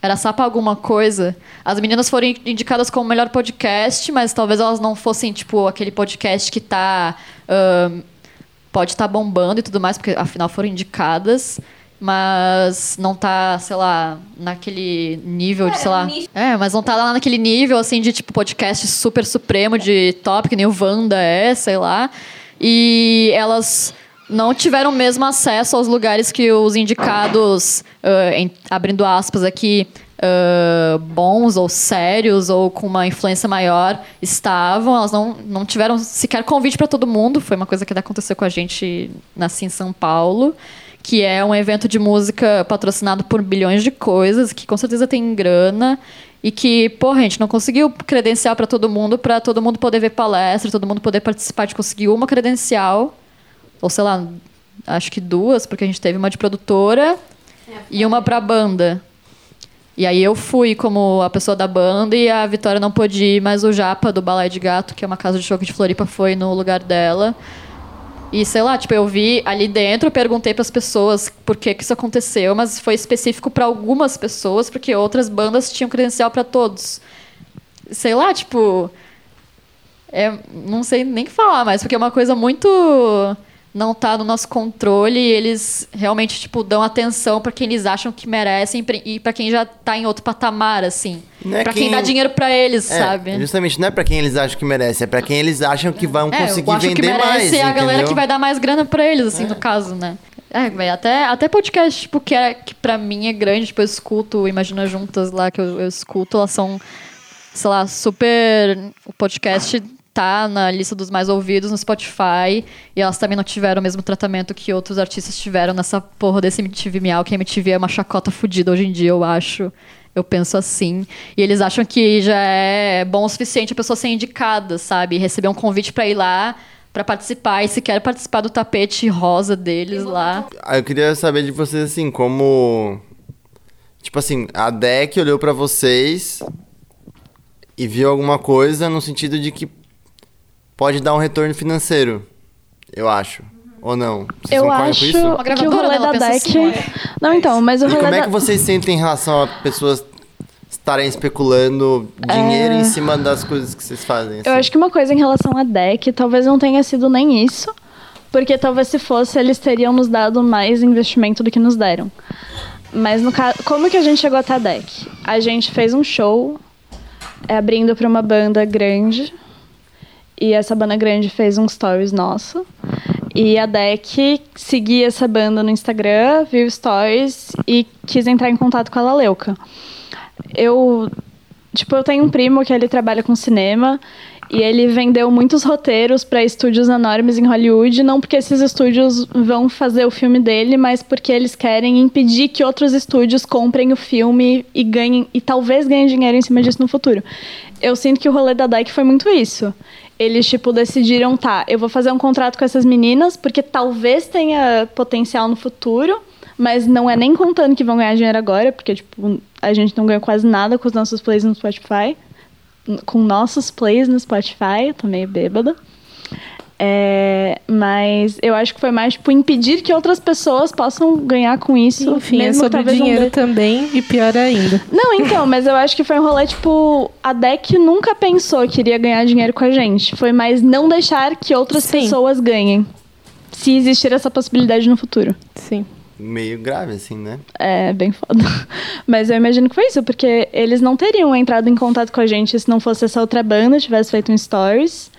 Era Sapa alguma coisa. As meninas foram indicadas como melhor podcast, mas talvez elas não fossem, tipo, aquele podcast que tá. ahn, pode estar bombando e tudo mais, porque afinal foram indicadas. Mas não tá, sei lá, naquele nível de, sei lá. É, mas não tá lá naquele nível, assim, de tipo podcast super supremo de top, que nem o Wanda é, sei lá. E elas não tiveram o mesmo acesso aos lugares que os indicados, ah, em- abrindo aspas aqui, ah, bons ou sérios ou com uma influência maior estavam. Elas não, não tiveram sequer convite para todo mundo. Foi uma coisa que aconteceu com a gente nasci em São Paulo. Que é um evento de música patrocinado por bilhões de coisas, que com certeza tem grana. E que, porra, a gente não conseguiu credencial para todo mundo, para todo mundo poder ver palestra, todo mundo poder participar de conseguir uma credencial ou sei lá, acho que duas, porque a gente teve uma de produtora e uma pra banda. E aí eu fui como a pessoa da banda e a Vitória não pôde ir, mas o Japa do Balé de Gato, que é uma casa de show de Floripa, foi no lugar dela. E sei lá, tipo, eu vi ali dentro, perguntei para as pessoas por que, que isso aconteceu, mas foi específico para algumas pessoas, porque outras bandas tinham credencial para todos. Sei lá, tipo, é, não sei nem falar mais, porque é uma coisa muito não tá no nosso controle e eles realmente tipo dão atenção para quem eles acham que merecem e para quem já tá em outro patamar assim. É pra quem... quem dá dinheiro para eles, É, sabe? Justamente, não é pra quem eles acham que merece, é pra quem eles acham que vão É, conseguir eu acho que vender merece mais. a galera entendeu? que vai dar mais grana pra eles, assim, no caso, né? É, velho, até, até podcast, tipo, que, é, que pra mim é grande, tipo, eu escuto, Imagina Juntas lá, que eu, eu escuto, elas são, sei lá, super... O podcast tá na lista dos mais ouvidos no Spotify, e elas também não tiveram o mesmo tratamento que outros artistas tiveram nessa porra desse MTV Miau, que MTV é uma chacota fodida hoje em dia, eu acho. Eu penso assim. E eles acham que já é bom o suficiente a pessoa ser indicada, sabe? Receber um convite pra ir lá pra participar. E se quer participar do tapete rosa deles lá. Ah, Eu queria saber de vocês, assim, como. Tipo assim, a DEC olhou pra vocês e viu alguma coisa no sentido de que pode dar um retorno financeiro. Eu acho. Ou não? Vocês Eu acho com isso? Uma que o rolê né? Da DEC. assim, eu não, então, mas o E rolê como é que vocês sentem em relação a pessoas estarem especulando dinheiro em cima das coisas que vocês fazem? Eu assim? acho que uma coisa em relação à DEC, talvez não tenha sido nem isso, porque talvez se fosse, eles teriam nos dado mais investimento do que nos deram. Mas no caso, como que a gente chegou até a DEC? A gente fez um show é, abrindo para uma banda grande, e essa banda grande fez um stories nosso. E a DEC seguia essa banda no Instagram, viu stories e quis entrar em contato com a Laleuca. Eu Tipo, eu tenho um primo que ele trabalha com cinema e ele vendeu muitos roteiros para estúdios enormes em Hollywood, não porque esses estúdios vão fazer o filme dele, mas porque eles querem impedir que outros estúdios comprem o filme e ganhem e talvez ganhem dinheiro em cima disso no futuro. Eu sinto que o rolê da Dyke foi muito isso. Eles, tipo, decidiram, tá, eu vou fazer um contrato com essas meninas, porque talvez tenha potencial no futuro, mas não é nem contando que vão ganhar dinheiro agora, porque, tipo, a gente não ganha quase nada com os nossos plays no Spotify. Com nossos plays no Spotify, eu tô meio bêbada. É, mas eu acho que foi mais, tipo, impedir que outras pessoas possam ganhar com isso. Enfim, é mesmo sobre talvez não dinheiro também e pior ainda. Não, então, mas eu acho que foi um rolê, tipo, a DEC nunca pensou que iria ganhar dinheiro com a gente. Foi mais não deixar que outras Sim. pessoas ganhem. Se existir essa possibilidade no futuro. Sim. Meio grave, assim, né? É bem foda. Mas eu imagino que foi isso, porque eles não teriam entrado em contato com a gente se não fosse essa outra banda, tivesse feito um stories.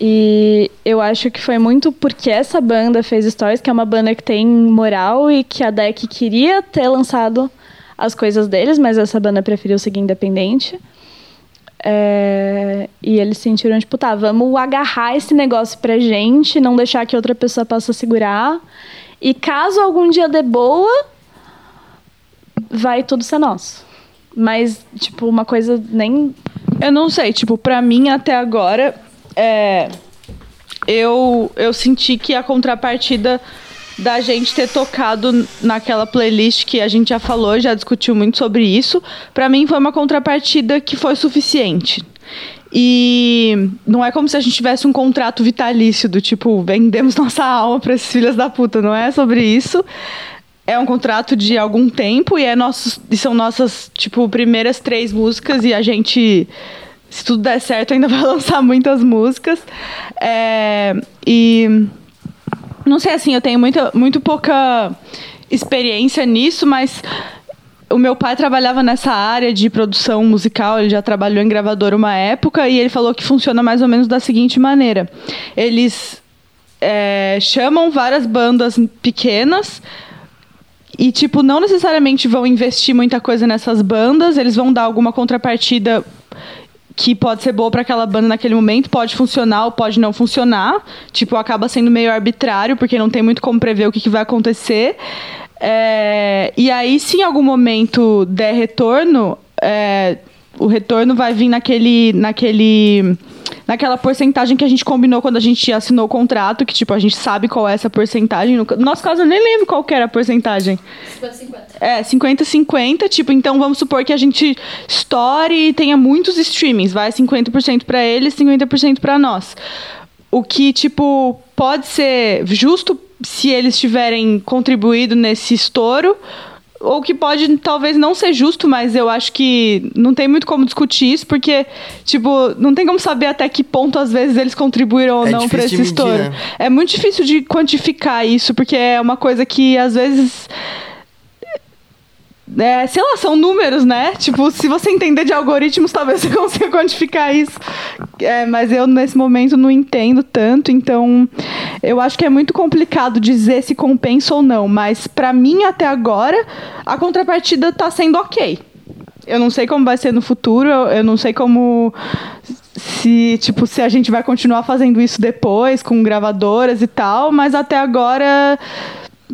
E eu acho que foi muito porque essa banda fez stories, que é uma banda que tem moral e que a DEC queria ter lançado as coisas deles, mas essa banda preferiu seguir independente. É, e eles sentiram, tipo, tá, vamos agarrar esse negócio pra gente, não deixar que outra pessoa possa segurar. E caso algum dia dê boa, vai tudo ser nosso. Mas, tipo, uma coisa nem. Eu não sei, tipo, pra mim até agora, é, eu, eu senti que a contrapartida da gente ter tocado naquela playlist que a gente já falou, já discutiu muito sobre isso, pra mim foi uma contrapartida que foi suficiente. E não é como se a gente tivesse um contrato vitalício do tipo, vendemos nossa alma pra esses filhos da puta, não é sobre isso. É um contrato de algum tempo e, é nossos, e são nossas, tipo, primeiras três músicas e a gente, se tudo der certo, ainda vai lançar muitas músicas. É, e não sei assim, eu tenho muita, muito pouca experiência nisso, mas o meu pai trabalhava nessa área de produção musical, ele já trabalhou em gravadora uma época e ele falou que funciona mais ou menos da seguinte maneira: eles é, chamam várias bandas pequenas e, tipo, não necessariamente vão investir muita coisa nessas bandas, eles vão dar alguma contrapartida que pode ser boa para aquela banda naquele momento, pode funcionar ou pode não funcionar. Tipo, acaba sendo meio arbitrário, porque não tem muito como prever o que, que vai acontecer. É, e aí, se em algum momento der retorno, é, o retorno vai vir naquele, naquele, naquela porcentagem que a gente combinou quando a gente assinou o contrato, que tipo, a gente sabe qual é essa porcentagem. No nosso caso, eu nem lembro qual que era a porcentagem. 50-50. É, 50-50, tipo, então vamos supor que a gente estoure e tenha muitos streamings, vai 50% pra eles, 50% pra nós. O que, tipo, pode ser justo se eles tiverem contribuído nesse estouro, ou que pode talvez não ser justo, mas eu acho que não tem muito como discutir isso, porque, tipo, não tem como saber até que ponto às vezes eles contribuíram ou É não para esse medir, estouro. né? É muito difícil de quantificar isso, porque é uma coisa que às vezes. É, sei lá, são números, né? Tipo, se você entender de algoritmos, talvez você consiga quantificar isso. É, mas eu, nesse momento, não entendo tanto, então eu acho que é muito complicado dizer se compensa ou não. Mas, pra mim, até agora, a contrapartida tá sendo ok. Eu não sei como vai ser no futuro, eu não sei como se tipo se a gente vai continuar fazendo isso depois com gravadoras e tal, mas até agora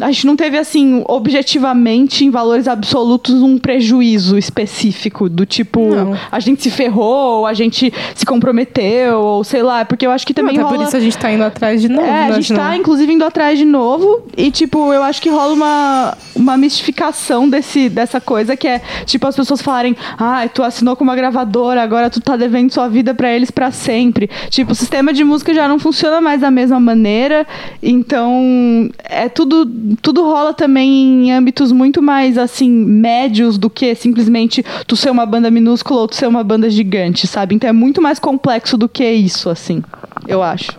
a gente não teve assim objetivamente em valores absolutos um prejuízo específico do tipo Não. a gente se ferrou, ou a gente se comprometeu ou sei lá, porque eu acho que também Até rola por isso a gente tá indo atrás de novo. é, a né, gente tá, inclusive, indo atrás de novo. E, tipo, eu acho que rola uma, uma mistificação desse, dessa coisa que é, tipo, as pessoas falarem, ah, tu assinou com uma gravadora, agora tu tá devendo sua vida pra eles pra sempre. Tipo, o sistema de música já não funciona mais da mesma maneira. Então, é tudo, tudo rola também em âmbitos muito mais, assim, médios do que simplesmente tu ser uma banda minúscula ou tu ser uma banda gigante, sabe? Então é muito mais complexo do que isso, assim, eu acho.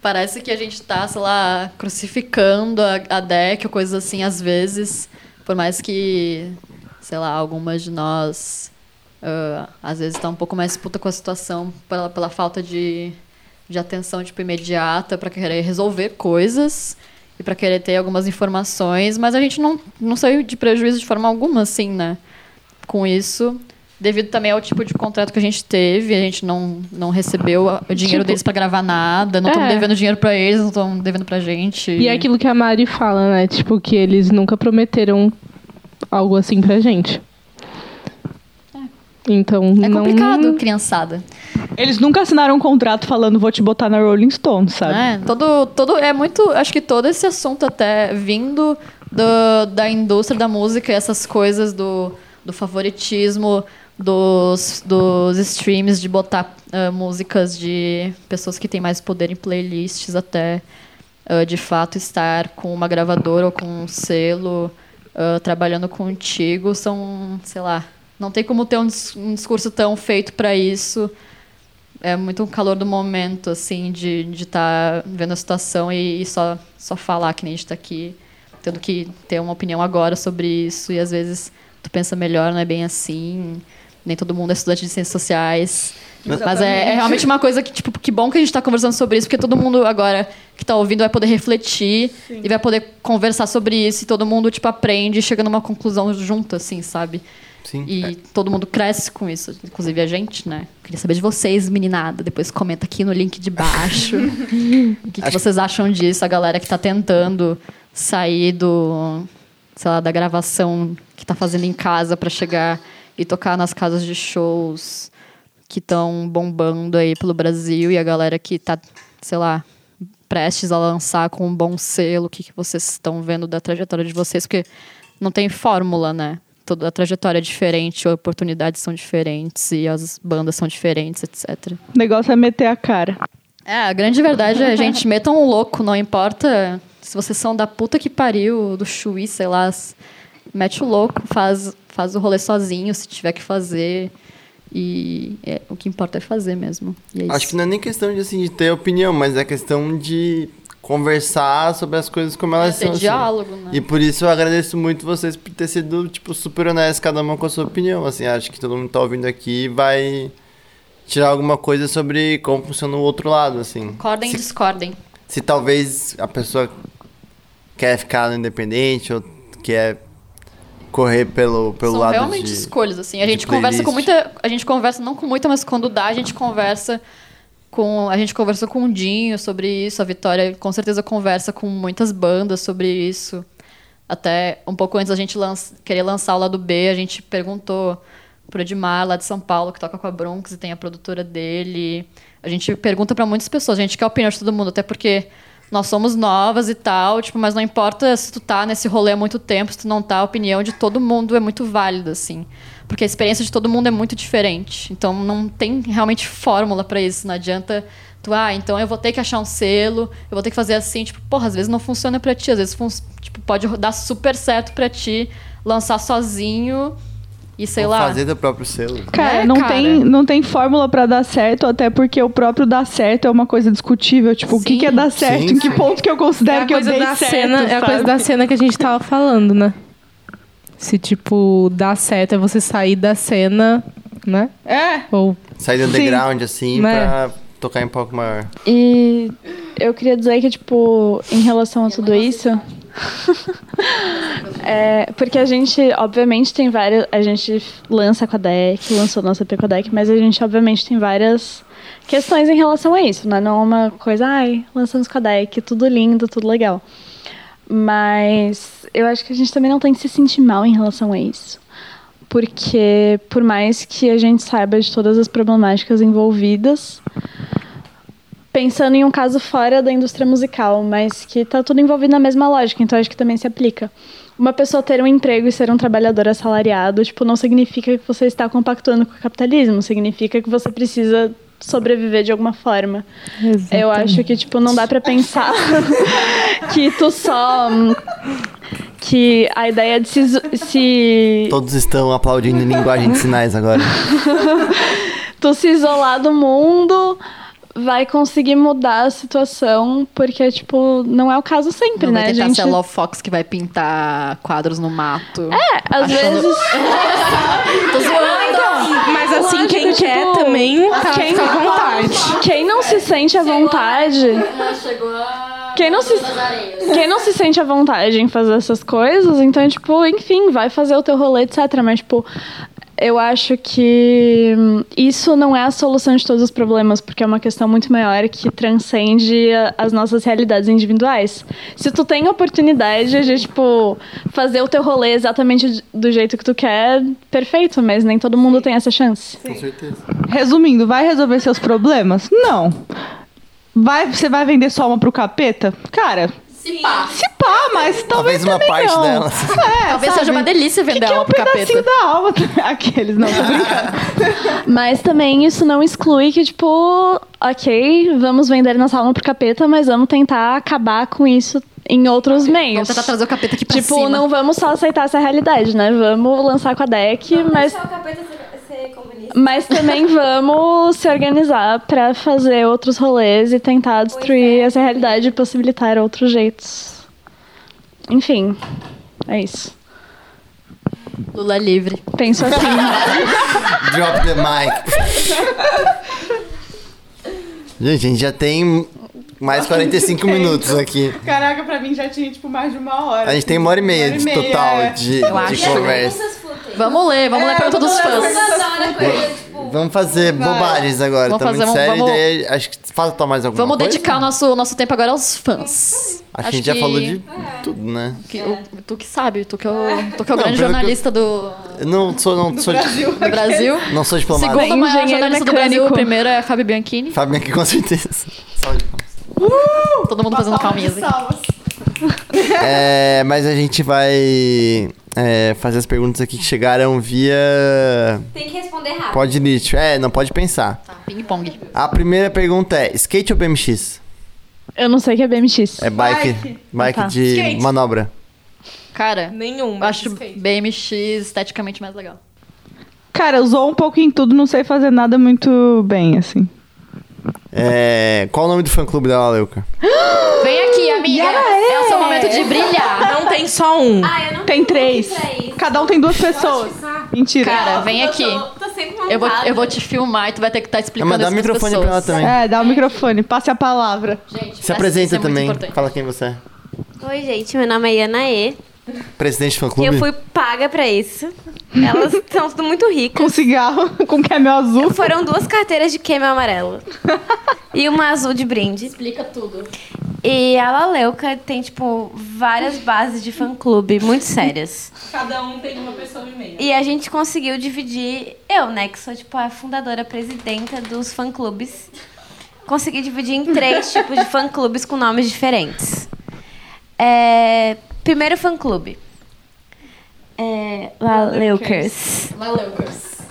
Parece que a gente tá, sei lá, crucificando a, a deck ou coisas assim, às vezes. Por mais que, sei lá, algumas de nós, ah, às vezes, tá um pouco mais puta com a situação pela, pela falta de, de atenção, tipo, imediata para querer resolver coisas e para querer ter algumas informações. Mas a gente não, não saiu de prejuízo de forma alguma, assim, né? Com isso. Devido também ao tipo de contrato que a gente teve, a gente não, não recebeu o dinheiro Tipo- deles pra gravar nada, não estamos É. devendo dinheiro pra eles, não estão devendo pra gente. E é aquilo que a Mari fala, né? Tipo, que eles nunca prometeram algo assim pra gente. Então, É não... complicado, criançada. Eles nunca assinaram um contrato falando vou te botar na Rolling Stone, sabe? né? Todo, todo, é muito. Acho que todo esse assunto, até vindo do, da indústria da música, essas coisas do, do favoritismo, dos, dos streams, de botar ah, músicas de pessoas que têm mais poder em playlists, até ah, de fato estar com uma gravadora ou com um selo ah, trabalhando contigo, são, sei lá. Não tem como ter um, um discurso tão feito para isso. É muito um calor do momento, assim, de estar de tá vendo a situação e, e só, só falar que nem a gente tá aqui, tendo que ter uma opinião agora sobre isso, e às vezes tu pensa melhor, não é bem assim, nem todo mundo é estudante de ciências sociais. Mas é, é realmente uma coisa que, tipo, que bom que a gente está conversando sobre isso, porque todo mundo agora que está ouvindo vai poder refletir e vai poder conversar sobre isso, e todo mundo, tipo, aprende e chega numa conclusão junto, assim, sabe? Sim. E todo mundo cresce com isso, inclusive a gente, né? Queria saber de vocês, meninada. Depois comenta aqui no link de baixo. o que, que vocês acham disso? A galera que tá tentando sair do, sei lá, da gravação que tá fazendo em casa para chegar e tocar nas casas de shows que estão bombando aí pelo Brasil e a galera que tá, sei lá, prestes a lançar com um bom selo, o que, que vocês estão vendo da trajetória de vocês, porque não tem fórmula, né? Toda a trajetória é diferente, oportunidades são diferentes e as bandas são diferentes, etc. O negócio é meter a cara. É, a grande verdade é, gente, metam um louco, não importa se vocês são da puta que pariu, do chuí, sei lá, mete o louco, faz, faz o rolê sozinho, se tiver que fazer. E é, o que importa é fazer mesmo. E é Acho isso. que não é nem questão de, assim, de ter opinião, mas é questão de conversar sobre as coisas como elas É são. assim. diálogo, né? E por isso eu agradeço muito vocês por ter sido, tipo, super honestos, cada uma com a sua opinião. Assim, acho que todo mundo que tá ouvindo aqui vai tirar alguma coisa sobre como funciona o outro lado, assim. Concordem e discordem. se talvez a pessoa quer ficar no independente ou quer correr pelo, pelo São lado realmente de... escolhas, assim. A gente conversa com muita. A gente conversa não com muita, mas quando dá, a gente conversa com. A gente conversou com o Dinho sobre isso, a Vitória com certeza conversa com muitas bandas sobre isso. Até um pouco antes da gente lança- querer lançar o lado B, a gente perguntou pro Edmar, lá de São Paulo, que toca com a Bronx e tem a produtora dele. A gente pergunta pra muitas pessoas, a gente quer a opinião de todo mundo, até porque nós somos novas e tal, tipo, mas não importa se tu tá nesse rolê há muito tempo, se tu não tá, a opinião de todo mundo é muito válida, assim. Porque a experiência de todo mundo é muito diferente. Então não tem realmente fórmula pra isso. Não adianta tu, ah, então eu vou ter que achar um selo, eu vou ter que fazer assim, tipo, porra, às vezes não funciona pra ti, às vezes tipo, pode dar super certo pra ti, lançar sozinho e sei Ou lá. Fazer do próprio selo. Cara, É, não, cara. Tem, não tem fórmula pra dar certo, até porque o próprio dar certo é uma coisa discutível. Tipo, o que, Sim. que é dar certo? Sim, em que sim. ponto que eu É considero a que eu dei da certo, cena, é a coisa da cena que a gente tava falando, né? Se tipo dar certo é você sair da cena, né? É. Ou Sair do Sim. underground, assim, Né? pra tocar em palco maior. E eu queria dizer que, tipo, em relação a tudo isso. é, porque a gente, obviamente, tem várias. A gente lança com a deck, lançou nossa EP com a deck, mas a gente, obviamente, tem várias questões em relação a isso, né? Não é uma coisa, ai, lançamos com a deck, tudo lindo, tudo legal. Mas eu acho que a gente também não tem que se sentir mal em relação a isso. Porque, por mais que a gente saiba de todas as problemáticas envolvidas, pensando em um caso fora da indústria musical, mas que tá tudo envolvido na mesma lógica, então acho que também se aplica. Uma pessoa ter um emprego e ser um trabalhador assalariado, tipo, não significa que você está compactuando com o capitalismo, significa que você precisa sobreviver de alguma forma. Eu acho que, tipo, não dá pra pensar que tu só. Que a ideia de se. se Todos estão aplaudindo em linguagem de sinais agora. tu se isolar do mundo vai conseguir mudar a situação, porque, tipo, não é o caso sempre, Não né? vai tentar gente... ser a Love Fox que vai pintar quadros no mato. É, às Achando- vezes. Tô zoando. Mas assim, Lógico, quem tipo, quer também tá, quem- fica à vontade. Quem não se sente à vontade. Chegou a... Quem não, se, quem não se sente à vontade em fazer essas coisas, então, tipo, enfim, vai fazer o teu rolê, etc. Mas, tipo, eu acho que isso não é a solução de todos os problemas, porque é uma questão muito maior que transcende as nossas realidades individuais. Se tu tem a oportunidade de, tipo, fazer o teu rolê exatamente do jeito que tu quer, perfeito, mas nem todo mundo tem essa chance. Com certeza. Resumindo, vai resolver seus problemas? Não. Vai, você vai vender sua alma pro capeta? Cara, Se pá. se pá, mas talvez Talvez uma também parte não. dela. É, Talvez sabe? seja uma delícia Que vender que é alma um pro pedacinho capeta. da alma. Aqueles, não, tô brincando. Mas também isso não exclui que, tipo, ok, vamos vender nossa alma pro capeta, mas vamos tentar acabar com isso em outros meios. Vamos tentar trazer o capeta aqui pra Tipo, cima. não vamos só aceitar essa realidade, né? Vamos lançar com a deck, mas, Deixar o capeta ser, comunista. mas também vamos se organizar pra fazer outros rolês e tentar destruir essa realidade e possibilitar outros jeitos. Enfim, é isso. Lula livre. Penso assim. Drop the mic. Gente, a gente já tem mais 45 minutos aqui. Caraca, pra mim já tinha, tipo, mais de uma hora. A gente tem uma hora e meia de total de, de acho. conversa. Vamos ler, vamos ler a pergunta dos fãs. Vamos fazer bobagens agora, Vamos tá muito fazer, sério. vamos- E daí, acho que falta mais alguma Vamos coisa? dedicar o nosso, nosso tempo agora aos fãs. Acho que a gente já falou de tudo, né? que- o- tu que sabe, tu que é o, tu que é o Não, grande que eu- jornalista do, Eu não sou, não sou, do Brasil. não sou diplomata. Segundo maior Engenheiro jornalista do mecânico. Brasil, o primeiro é a Fábio Bianchini. Fábio aqui com certeza. Salve palmas. Todo mundo fazendo palminhas. hein? É, mas a gente vai é, fazer as perguntas aqui que chegaram via tem que responder rápido. Pode lixo. É, não pode pensar. Tá, ping pong. A primeira pergunta é: skate ou BMX? Eu não sei o que é BMX. É bike, Bike. bike Ah, tá. de Skate. manobra. Cara, Nenhum. acho skate. BMX esteticamente mais legal. Cara, eu usou um pouco em tudo, não sei fazer nada muito bem, assim. É, qual o nome do fã clube da Leuca? Vem aqui, amiga. É o seu momento de brilhar. Não tem só um. Ah, eu não Tem três. Cada um tem duas pessoas. Mentira. Cara, vem Eu aqui. tô, tô. Eu vou, eu vou te filmar e tu vai ter que estar É, explicando mas dá o microfone pra ela pessoas. também. É, dá o microfone, passe a palavra. Gente, Se apresenta é também. Fala quem você é. Oi, gente, meu nome é Yanaê. Presidente do fã E clube? eu fui paga pra isso. Elas são tudo muito ricas. Com cigarro, com camel azul. Foram duas carteiras de camel amarelo. e uma azul de brinde. Explica tudo. E a Laleuca tem, tipo, várias bases de fã-clube muito sérias. Cada um tem uma pessoa e meia. E a gente conseguiu dividir, eu, né, que sou, tipo, a fundadora, presidenta dos fã-clubes, consegui dividir em três tipos de fã-clubes com nomes diferentes. É, primeiro fã-clube. É, Laleukers.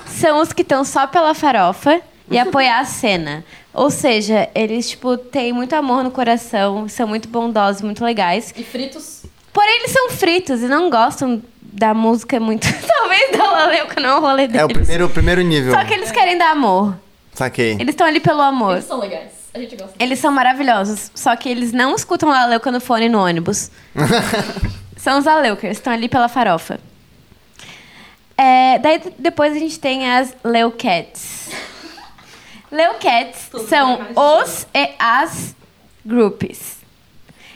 São os que estão só pela farofa e apoiar a cena. Ou seja, eles, tipo, têm muito amor no coração, são muito bondosos, muito legais. E fritos? Porém, eles são fritos e não gostam da música muito. Talvez da Laleuca não é o rolê deles. É o primeiro, o primeiro nível. Só que eles querem dar amor. Saquei. Eles estão ali pelo amor. Eles são legais. A gente gosta. Eles são maravilhosos. Só que eles não escutam Laleuca no fone no ônibus. são os Laleukers, estão ali pela farofa. É, daí depois a gente tem as Leucats. Leucats são os e as groups.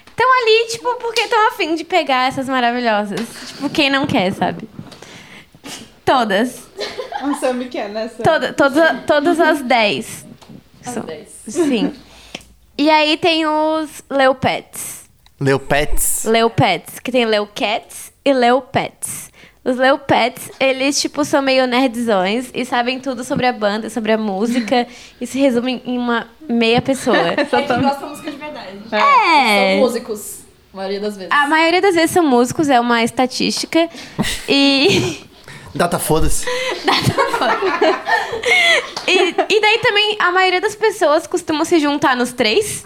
Estão ali, tipo, porque estão afim de pegar essas maravilhosas. Tipo, quem não quer, sabe? Todas. A Sammy quer, né? Sammy? Toda, toda, todas as 10. As São- 10. Sim. E aí tem os Leopets. Leopets. Leopets, que tem Leucats e Leopets. Os Leopets, eles, tipo, são meio nerdzões e sabem tudo sobre a banda, sobre a música e se resumem em uma meia pessoa. É que gosta de música de verdade. É. São músicos, a maioria das vezes. A maioria das vezes são músicos, é uma estatística. E, Data foda-se. e, e daí também a maioria das pessoas costumam se juntar nos três,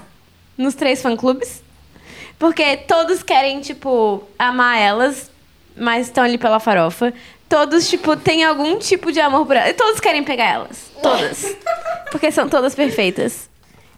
nos três fã-clubes. Porque todos querem, tipo, amar elas, mas estão ali pela farofa. Todos, tipo, têm algum tipo de amor por elas. E todos querem pegar elas. Todas. Porque são todas perfeitas.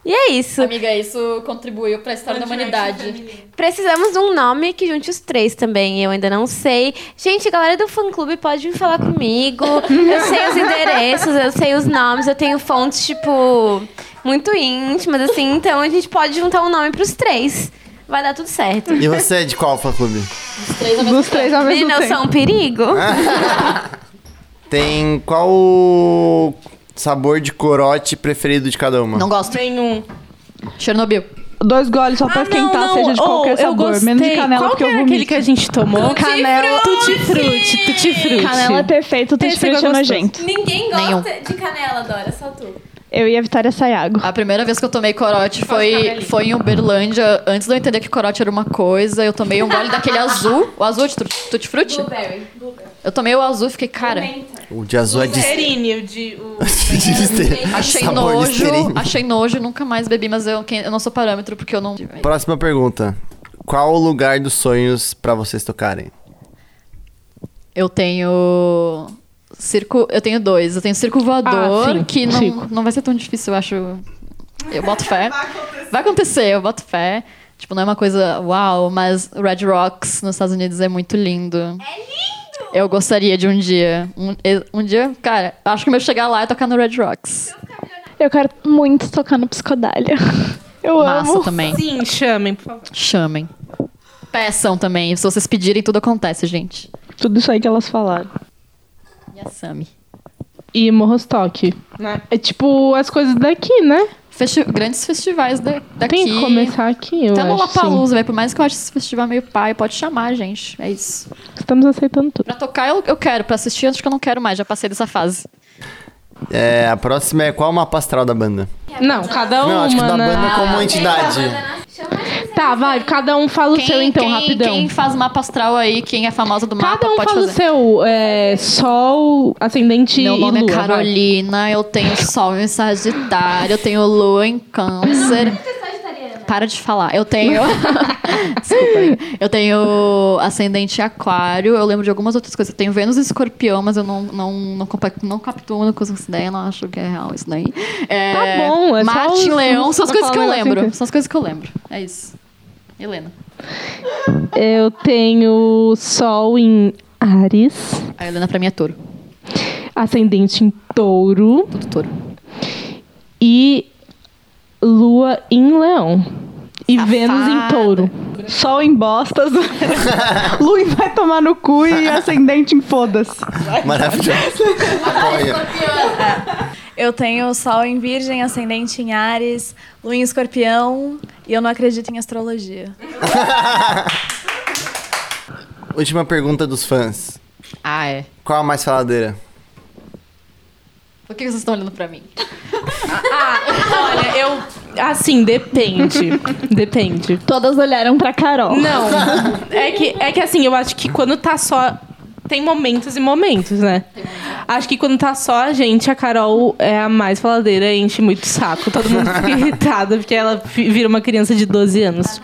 E é isso. Amiga, isso contribuiu pra história da humanidade. Precisamos de um nome que junte os três também. Eu ainda não sei. Gente, a galera do fã clube pode vir falar comigo. Eu sei os endereços, eu sei os nomes, eu tenho fontes, tipo, muito íntimas, assim. Então a gente pode juntar um nome pros três. Vai dar tudo certo. E você é de qual fã clube? Os três ao mesmo Dos três ao mesmo eu tempo. sou um perigo. Tem qual o sabor de corote preferido de cada uma? Não gosto. Nenhum. Chernobyl. Dois goles só pra esquentar, seja de qualquer Oh, eu sabor. gostei. Menos de canela, Qual porque que eu era vomito. aquele que a gente tomou? Canela. Tutti frutti, tutti frutti. Canela é perfeito, tutti Esse é frutti é gostoso. nojento. Ninguém gosta Nenhum. de canela, Dora, só tu. Eu e a Vitória Sayago. A primeira vez que eu tomei corote foi, foi em Uberlândia. Antes de eu entender que corote era uma coisa, eu tomei um gole daquele azul. O azul de tru- tutti frutti? Blueberry. Eu tomei o azul e fiquei, cara, O de azul é de... Listerine, o de... O... de Listerine. achei Sabor nojo. Listerine. Achei nojo e nunca mais bebi, mas eu, eu não sou parâmetro porque eu não. Próxima pergunta. Qual o lugar dos sonhos pra vocês tocarem? Eu tenho. Circo. Eu tenho dois. Eu tenho circo voador, Ah, sim, que não, não vai ser tão difícil, eu acho. Eu boto fé. Vai acontecer, eu boto fé. Tipo, não é uma coisa uau, mas Red Rocks nos Estados Unidos é muito lindo. É lindo! Eu gostaria de um dia. Um, um dia, cara, acho que o meu chegar lá é tocar no Red Rocks. Eu quero muito tocar no Psicodália. Eu Massa amo. também. Sim, chamem, por favor. Chamem. Peçam também. Se vocês pedirem, tudo acontece, gente. Tudo isso aí que elas falaram. E a Sami. E Morrostock. Né? É tipo as coisas daqui, né? Festi grandes festivais da- daqui. Tem que começar aqui, eu Até no acho. Lollapalooza, velho. Por mais que eu ache esse festival meio pai, pode chamar, gente. É isso. Estamos aceitando tudo. Pra tocar eu, eu quero, pra assistir acho que eu não quero mais, já passei dessa fase. É, a próxima é qual o mapa astral da banda? Não, cada uma, Não, acho que da né? banda como entidade. Tá, vai, cada um fala o seu então, quem, rapidão. Quem faz mapa astral aí, quem é famosa do mapa, Cada um pode fala o fazer. seu. É, sol, ascendente Meu e nome lua. é vai. Carolina, eu tenho sol em Sagitário, eu tenho lua em Câncer. Para de falar. Eu tenho. Desculpa. amiga. Eu tenho ascendente aquário. Eu lembro de algumas outras coisas. Eu tenho Vênus em escorpião, mas eu não, não, não, não captuo com essa ideia. Não acho que é real isso daí. É, Tá bom, é Marte os- leão. São as coisas que eu negócio lembro. inteiro. São as coisas que eu lembro. É isso. Helena. Eu tenho sol em Ares, A Helena pra mim é touro. ascendente em touro Tudo touro. e lua em leão. E Vênus em touro. Sol em bostas, lua vai tomar no cu e ascendente em foda-se. Maravilhoso. Eu tenho Sol em Virgem, Ascendente em Ares, Lua em Escorpião e eu não acredito em astrologia. Última pergunta dos fãs. Ah, é. Qual a mais faladeira? Por que vocês estão olhando pra mim? Olha, eu. Assim, depende. Depende. Todas olharam pra Carol. Não. É que, é que assim, eu acho que quando tá só. Tem momentos e momentos, né? Acho que quando tá só a gente, a Carol é a mais faladeira, enche muito o saco. Todo mundo fica irritado porque ela vira uma criança de 12 anos.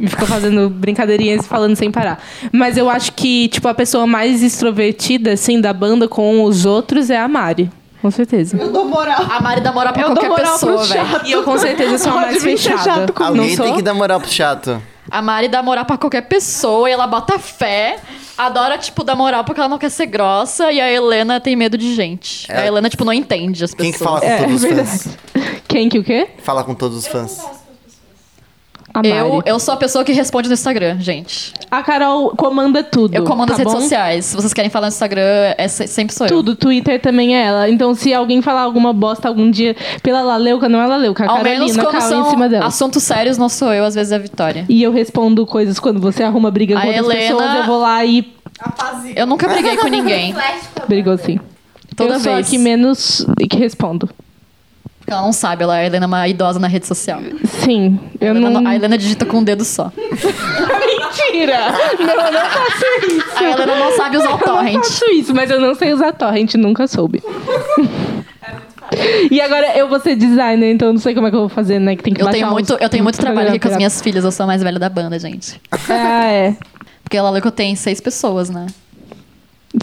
E fica fazendo brincadeirinhas e falando sem parar. Mas eu acho que, tipo, a pessoa mais extrovertida, assim, da banda com os outros é a Mari. Com certeza. Eu dou moral. A Mari dá moral pra Eu qualquer pessoa, velho. E eu com certeza sou a mais fechada. chato comigo. Não Alguém tem que dar moral pro chato. A Mari dá moral pra qualquer pessoa e ela bota fé. Adora, tipo, dar moral porque ela não quer ser grossa. E a Helena tem medo de gente. É. A Helena, tipo, não entende as Quem pessoas. que fala com É, todos os é fãs? Quem que o quê? Fala com todos os fãs. Eu, eu sou a pessoa que responde no Instagram, gente. A Carol comanda tudo. Eu comando as tá redes bom? sociais. Se vocês querem falar no Instagram, é se- sempre sou eu. Tudo, Twitter também é ela. Então, se alguém falar alguma bosta algum dia pela Laleuca, não é Laleuca, a Ao Carolina caiu em cima dela. assuntos sérios, não sou eu, às vezes é a Vitória. E eu respondo coisas quando você arruma briga A com outras Helena- pessoas, eu vou lá e Eu nunca briguei com ninguém. brigou sim. Toda eu sou vez. a que menos que respondo. Porque ela não sabe, ela, a Helena é uma idosa na rede social. Sim, eu A Helena, não... a Helena digita com um dedo só. Mentira! Não, eu não faço isso. A Helena não sabe usar o Eu não torrent. faço isso, mas eu não sei usar torrent, nunca soube. E agora eu vou ser designer, então não sei como é que eu vou fazer, né? Que tem que Eu tenho muito, eu tenho muito trabalho aqui com as minhas filhas, eu sou a mais velha da banda, gente. Ah, é. Porque ela que eu tenho seis pessoas, né?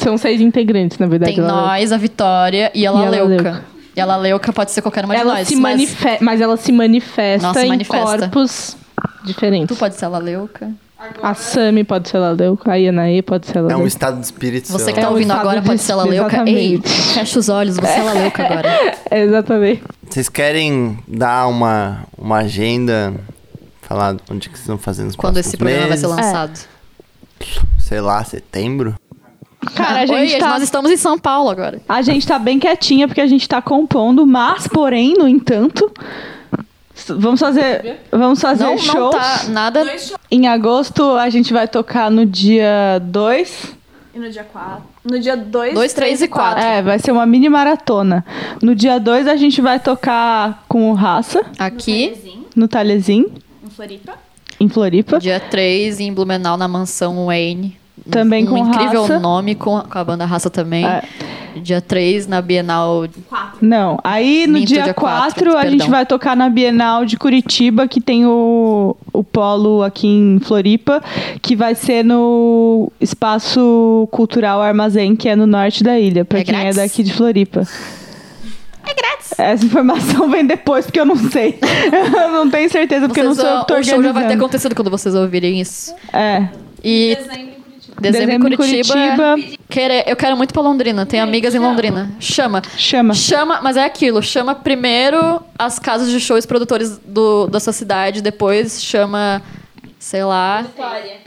São seis integrantes, na verdade. Tem nós, a Vitória e a E a Laleuca. E a Laleuca pode ser qualquer uma de ela nós. se mas mas ela se manifesta Nossa, em manifesta. corpos diferentes. tu pode ser a Laleuca. A Sami pode ser Laleuca, a Yanae pode ser É Laleuca. um estado de espírito. Você que tá É um ouvindo agora de- pode ser a Laleuca. Ei, fecha os olhos, você é a Laleuca agora. É, exatamente. Vocês querem dar uma, uma agenda? Falar onde que vocês estão fazendo os Quando esse programa vai ser meses? lançado. Sei lá, setembro? Cara, a gente Oi, tá... nós estamos em São Paulo agora. A gente tá bem quietinha porque a gente tá compondo, mas, porém, no entanto, vamos fazer, vamos fazer Não, não shows. tá nada. Em agosto a gente vai tocar no dia 2. E no dia 4? No dia 2, Dois, três e quatro. É, vai ser uma mini maratona. No dia 2 a gente vai tocar com o Raça, Aqui, no Talhesim, Em Floripa. em Floripa. dia 3, em Blumenau, na mansão Wayne. Também um com incrível Raça. nome com a, com a banda Raça também. É. Dia 3, na Bienal. Não, aí no Minto, dia dia 4 quatro, a gente perdão. vai tocar na Bienal de Curitiba, que tem o, o polo aqui em Floripa, que vai ser no Espaço Cultural Armazém, que é no norte da ilha, pra É quem grátis? é daqui de Floripa. É grátis. Essa informação vem depois, porque eu não sei. eu não tenho certeza, porque eu não Vocês sou vão- que tô o show já vai ter acontecido quando vocês ouvirem isso. É. E dezembro, Dezembro em em Curitiba. Curitiba. Querer, eu quero muito pra Londrina. Tenho amigas em Londrina. Chama. Chama. Chama, mas é aquilo. Chama primeiro as casas de shows produtores do, da sua cidade, depois chama, sei lá.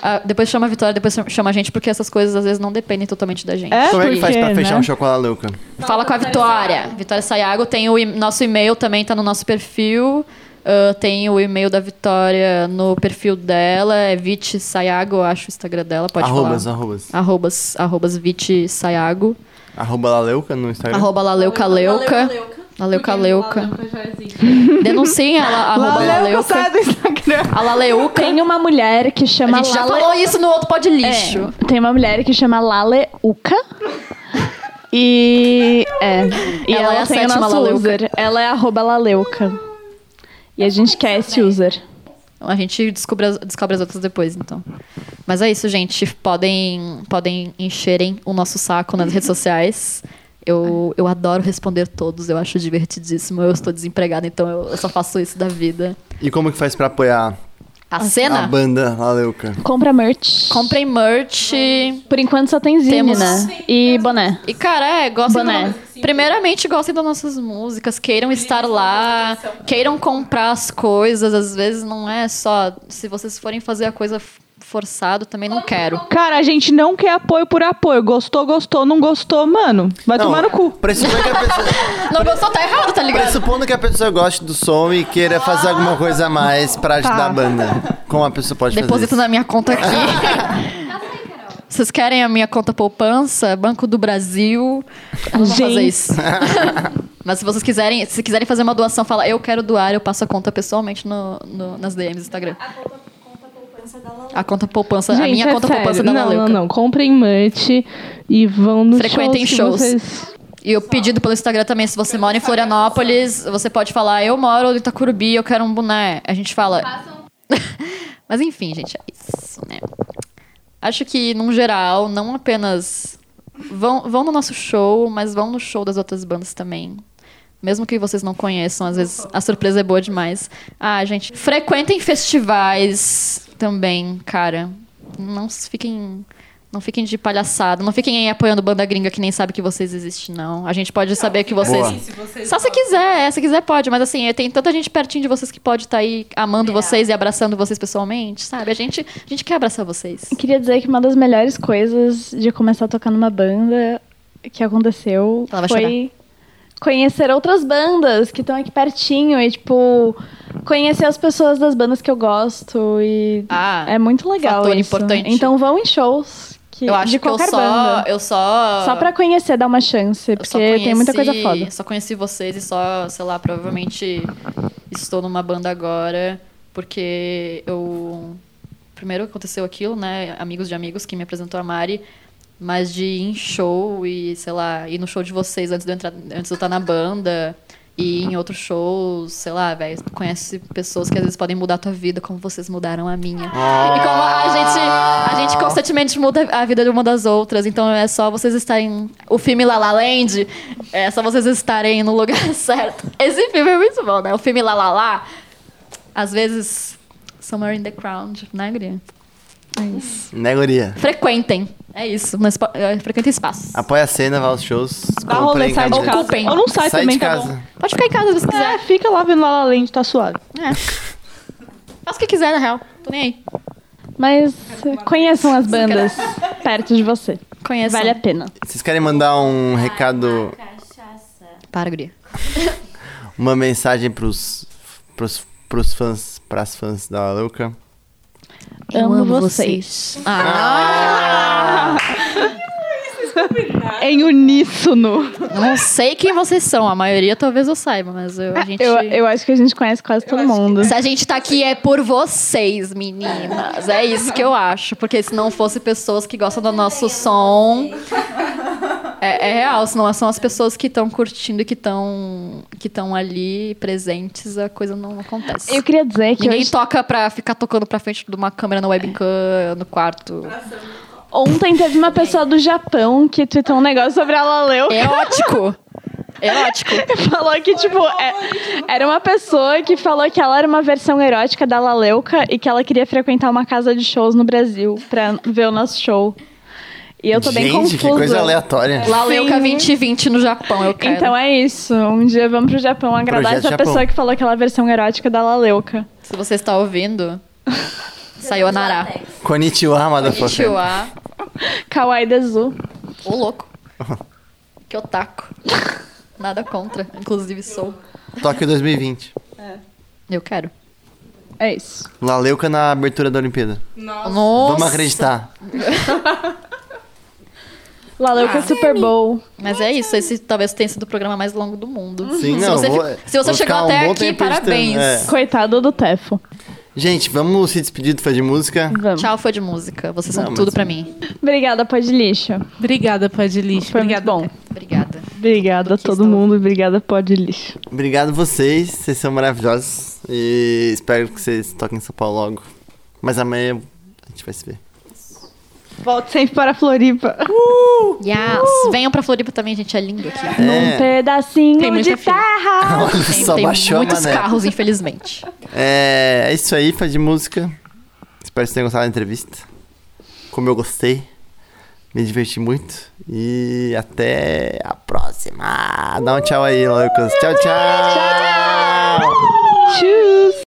a- depois chama a Vitória, depois chama a gente, porque essas coisas às vezes não dependem totalmente da gente. É, Como é que faz pra fechar né? um show com a Laleuca? Fala com a Vitória. Vitória Sayago. Tem o nosso e-mail também, tá no nosso perfil. Ah, tem o e-mail da Vitória no perfil dela. É Viti Sayago, eu acho o Instagram dela. Pode arrobas, falar. arrobas. Arrobas, arrobas Viti Sayago. Arroba Laleuca no Instagram. Arroba Laleuca Leuca. Laleuca Leuca. Denunciem a, la- arroba Laleuca, Laleuca. sai do Instagram. A Laleuca. Tem uma mulher que A chama gente já Lale... falou isso no outro pó de lixo. É, tem uma mulher que chama Laleuca. E é. E Ela ela, é a tem o sétima nosso Laleuca. user. Ela é arroba Laleuca. E a gente quer esse user. A gente descobre as, descobre as outras depois, então. Mas é isso, gente. Podem, podem encherem o nosso saco nas redes sociais. Eu, eu adoro responder todos, eu acho divertidíssimo. Eu estou desempregada, então eu, eu só faço isso da vida. E como que faz pra apoiar A a cena? banda Laleuca? Compra merch. Comprem merch. Por enquanto só tem zine, Temos- né? E boné. E, cara, é, gostem. Boné. do- Primeiramente, gostem das nossas músicas, queiram estar lá, queiram comprar as coisas. Às vezes não é só. Se vocês forem fazer a coisa forçado, também não quero. Cara, a gente não quer apoio por apoio. Gostou, gostou, não gostou, mano. Vai tomar no cu. Pressupondo que a pessoa, Não gostou, tá errado, tá ligado? pressupondo que a pessoa goste do som e queira fazer alguma coisa a mais pra ajudar a banda. Como a pessoa pode Deposita fazer na minha conta aqui. Vocês querem a minha conta poupança? Banco do Brasil. Eu não vou fazer isso. Mas se vocês quiserem, se quiserem fazer uma doação, fala eu quero doar, eu passo a conta pessoalmente no, no- nas DMs do Instagram. A conta poupança, a Gente, minha é conta sério. poupança da Não, Laleuca. não, não. Comprem merch e vão nos Frequentem shows. que shows. vocês- E o pedido pelo Instagram também, se você mora em Florianópolis, você pode falar, eu moro em Itacurubi, eu quero um boné. A gente fala. Mas enfim, gente, é isso, né? Acho que, num geral, não apenas vão, vão no nosso show, mas vão no show das outras bandas também. Mesmo que vocês não conheçam, às vezes a surpresa é boa demais. Ah, gente, frequentem festivais também, cara. Não fiquem. Não fiquem de palhaçada. Não fiquem aí apoiando banda gringa que nem sabe que vocês existem, não. A gente pode saber que vocês. Boa. Se vocês Só se quiser, é, se quiser pode, mas assim, tem tanta gente pertinho de vocês que pode estar aí amando vocês e abraçando vocês pessoalmente, sabe? A gente, a gente quer abraçar vocês. Eu queria dizer que uma das melhores coisas de começar a tocar numa banda que aconteceu Ela vai foi conhecer outras bandas que estão aqui pertinho e, tipo, conhecer as pessoas das bandas que eu gosto e Ah, é muito legal fator isso. importante. Então vão em shows que, eu acho de que eu qualquer só, banda. eu só Só pra conhecer, dar uma chance, porque só tem muita coisa conheci- foda. Só conheci vocês e só, sei lá, provavelmente estou numa banda agora porque eu primeiro aconteceu aquilo, né? Amigos de amigos que me apresentou a Mari, mas de ir em show e, sei lá, ir no show de vocês antes de eu entrar, antes de eu estar na banda. E em outros shows, sei lá, velho, conhece pessoas que às vezes podem mudar a tua vida, como vocês mudaram a minha. E como a gente, a gente constantemente muda a vida de uma das outras, então é só vocês estarem. O filme La La Land, é só vocês estarem no lugar certo. Esse filme é muito bom, né? O filme La La La, às vezes, Somewhere in the Crowd, né, Guria? É isso. Né, guria? Frequentem. É isso. Mas, frequentem espaços. Apoia a cena, vai aos shows. Dá rolê, sai de casa. Ocupem. Ou não sai, Sai também, de tá casa. bom. Pode ficar em casa se quiser. É, fica lá vendo La La Land, tá suave. É. Faz o que quiser, na real. Tô nem aí. Mas conheçam as bandas perto de você. Conheçam. Vale a pena. Vocês querem mandar um recado, Para, Guria. uma mensagem pros, pros, pros fãs, pras fãs da Luca? Amo vocês. Ah, Em uníssono. não sei quem vocês são. A maioria talvez eu saiba, mas eu, a gente... Eu, eu acho que a gente conhece quase todo mundo. Se a gente tá aqui é por vocês, meninas. É isso que eu acho. Porque se não fosse pessoas que gostam do nosso som. É, é real, se não são as pessoas que estão curtindo e que estão que ali presentes, a coisa não acontece. Eu queria dizer que Ninguém hoje- toca pra ficar tocando pra frente de uma câmera no webcam no quarto. ontem teve uma pessoa do Japão que tweetou um negócio sobre a Laleu. Erótico! Erótico. falou que, tipo, é- era uma pessoa que falou que ela era uma versão erótica da Laleuca e que ela queria frequentar uma casa de shows no Brasil pra ver o nosso show. E eu tô bem Gente, confusa. que coisa aleatória. Laleuca Sim. 2020 no Japão, eu quero. Então é isso. Um dia vamos pro Japão agradar Projeto essa Japão. pessoa que falou aquela versão erótica da Laleuca. Se você está ouvindo, saiu a Nará. Konnichiwa, motherfucker. Chihuahua. Kawaii Dezu. Ô, louco. Que otaku. Nada contra, inclusive sou. Tóquio 2020. Eu quero. É isso. Laleuca na abertura da Olimpíada. Nossa. Vamos acreditar. Laleuca Super Bowl. Mas é isso, esse talvez tenha sido o programa mais longo do mundo. Sim, se não, você, vou- se você chegou um até bom aqui, parabéns. é. Coitado do Tefo. Gente, vamos se despedir do Fã de Música. Vamos. Tchau, foi de música. Vocês são Não, mas- tudo pra mim. Obrigada, pó de lixo. Obrigada, pó de lixo. Foi Obrigada. bom. Obrigada. Obrigada a todo estou- mundo. Obrigada, pó de lixo. Obrigado vocês, vocês são maravilhosos. E espero que vocês toquem em São Paulo logo. Mas amanhã a gente vai se ver. Volte sempre para a Floripa. Yes. Venham pra Floripa também, gente. É lindo aqui. Um É, pedacinho Tem de terra. olha Tem, só, tem baixou muitos mané. carros, infelizmente. É, é isso aí, Fã de Música. Espero que vocês tenham gostado da entrevista. Como eu gostei. Me diverti muito. E até a próxima. Dá um tchau aí, Lucas. Tchau, tchau. Tchau.